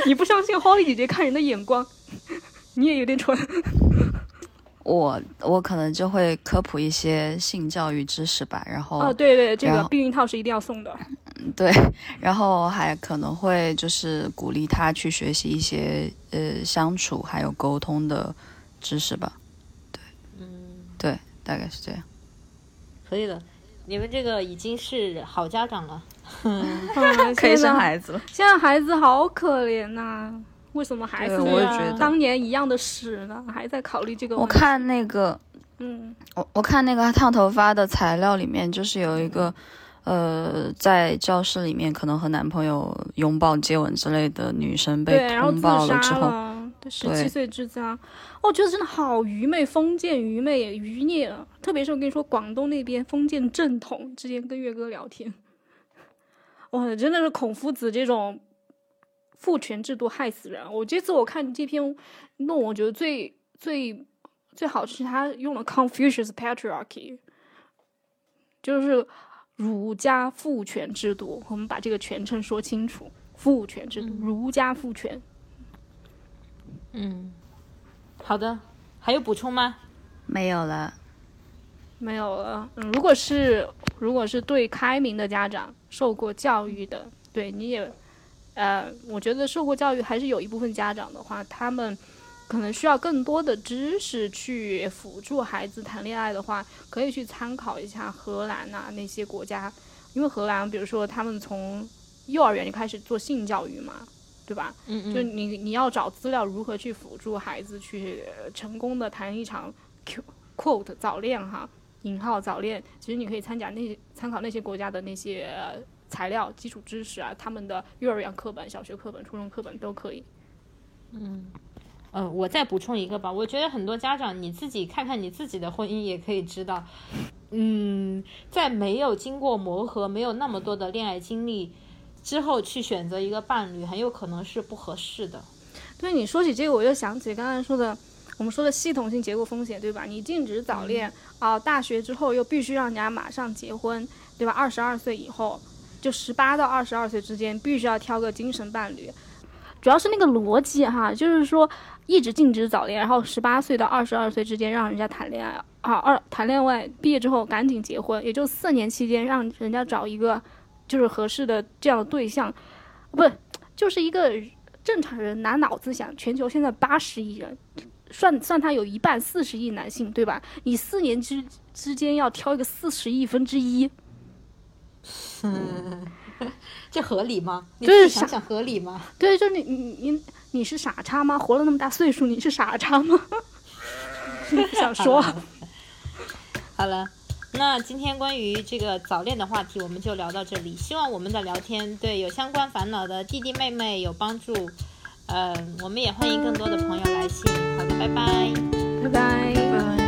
你不相信 Holly 姐姐看人的眼光，你也有点蠢。<laughs> 我我可能就会科普一些性教育知识吧，然后哦，对对，这个避孕套是一定要送的。对，然后还可能会就是鼓励他去学习一些呃相处还有沟通的知识吧。对，嗯，对，大概是这样。可以的，你们这个已经是好家长了。嗯，<laughs> 可以生孩子了。现在孩子好可怜呐、为什么还是对我觉得当年一样的屎呢？还在考虑这个问我？看那个，嗯，我我看那个烫头发的材料里面，就是有一个，呃，在教室里面可能和男朋友拥抱、接吻之类的女生，被通报之后，十七岁之家，我觉得真的好愚昧，封建愚昧、愚孽啊！特别是我跟你说，广东那边封建正统，之前跟月哥聊天，哇，真的是孔夫子这种父权制度害死人。我这次我看这篇论文，我觉得最最最好是他用了 Confucius patriarchy，就是儒家父权制度。我们把这个全称说清楚，父权制度，儒家父权。嗯，好的，还有补充吗？没有了。没有了。嗯，如果是如果是对开明的家长，受过教育的，对你也，呃，我觉得受过教育还是有一部分家长的话，他们可能需要更多的知识去辅助孩子谈恋爱的话，可以去参考一下荷兰呐、那些国家，因为荷兰，比如说他们从幼儿园就开始做性教育嘛，对吧？嗯嗯就你你要找资料如何去辅助孩子去呃成功的谈一场 quote 早恋哈，引号早恋，其实你可以参加那些参考那些国家的那些呃材料、基础知识啊，他们的幼儿园课本、小学课本、初中课本都可以。嗯呃，我再补充一个吧，我觉得很多家长你自己看看你自己的婚姻也可以知道，嗯，在没有经过磨合、没有那么多的恋爱经历之后去选择一个伴侣，很有可能是不合适的。对你说起这个，我又想起刚才说的，我们说的系统性结构风险，对吧？你禁止早恋啊、大学之后又必须让人家马上结婚，对吧？二十二岁以后，就十八到二十二岁之间必须要挑个精神伴侣，主要是那个逻辑哈，就是说一直禁止早恋，然后十八岁到二十二岁之间让人家谈恋爱啊，二谈恋爱毕业之后赶紧结婚，也就四年期间让人家找一个就是合适的这样的对象，不是就是一个正常人拿脑子想，全球现在八十亿人，算算他有一半四十亿男性，对吧？你四年之之间要挑一个四十亿分之一，嗯 <laughs> 这合理吗？你就是想想合理吗？对，就你你你你是傻叉吗？活了那么大岁数，你是傻叉吗？<laughs> 想 <laughs> 说，好了，那今天关于这个早恋的话题，我们就聊到这里。希望我们的聊天对有相关烦恼的弟弟妹妹有帮助。嗯、我们也欢迎更多的朋友来信。好的，拜拜。拜拜。拜。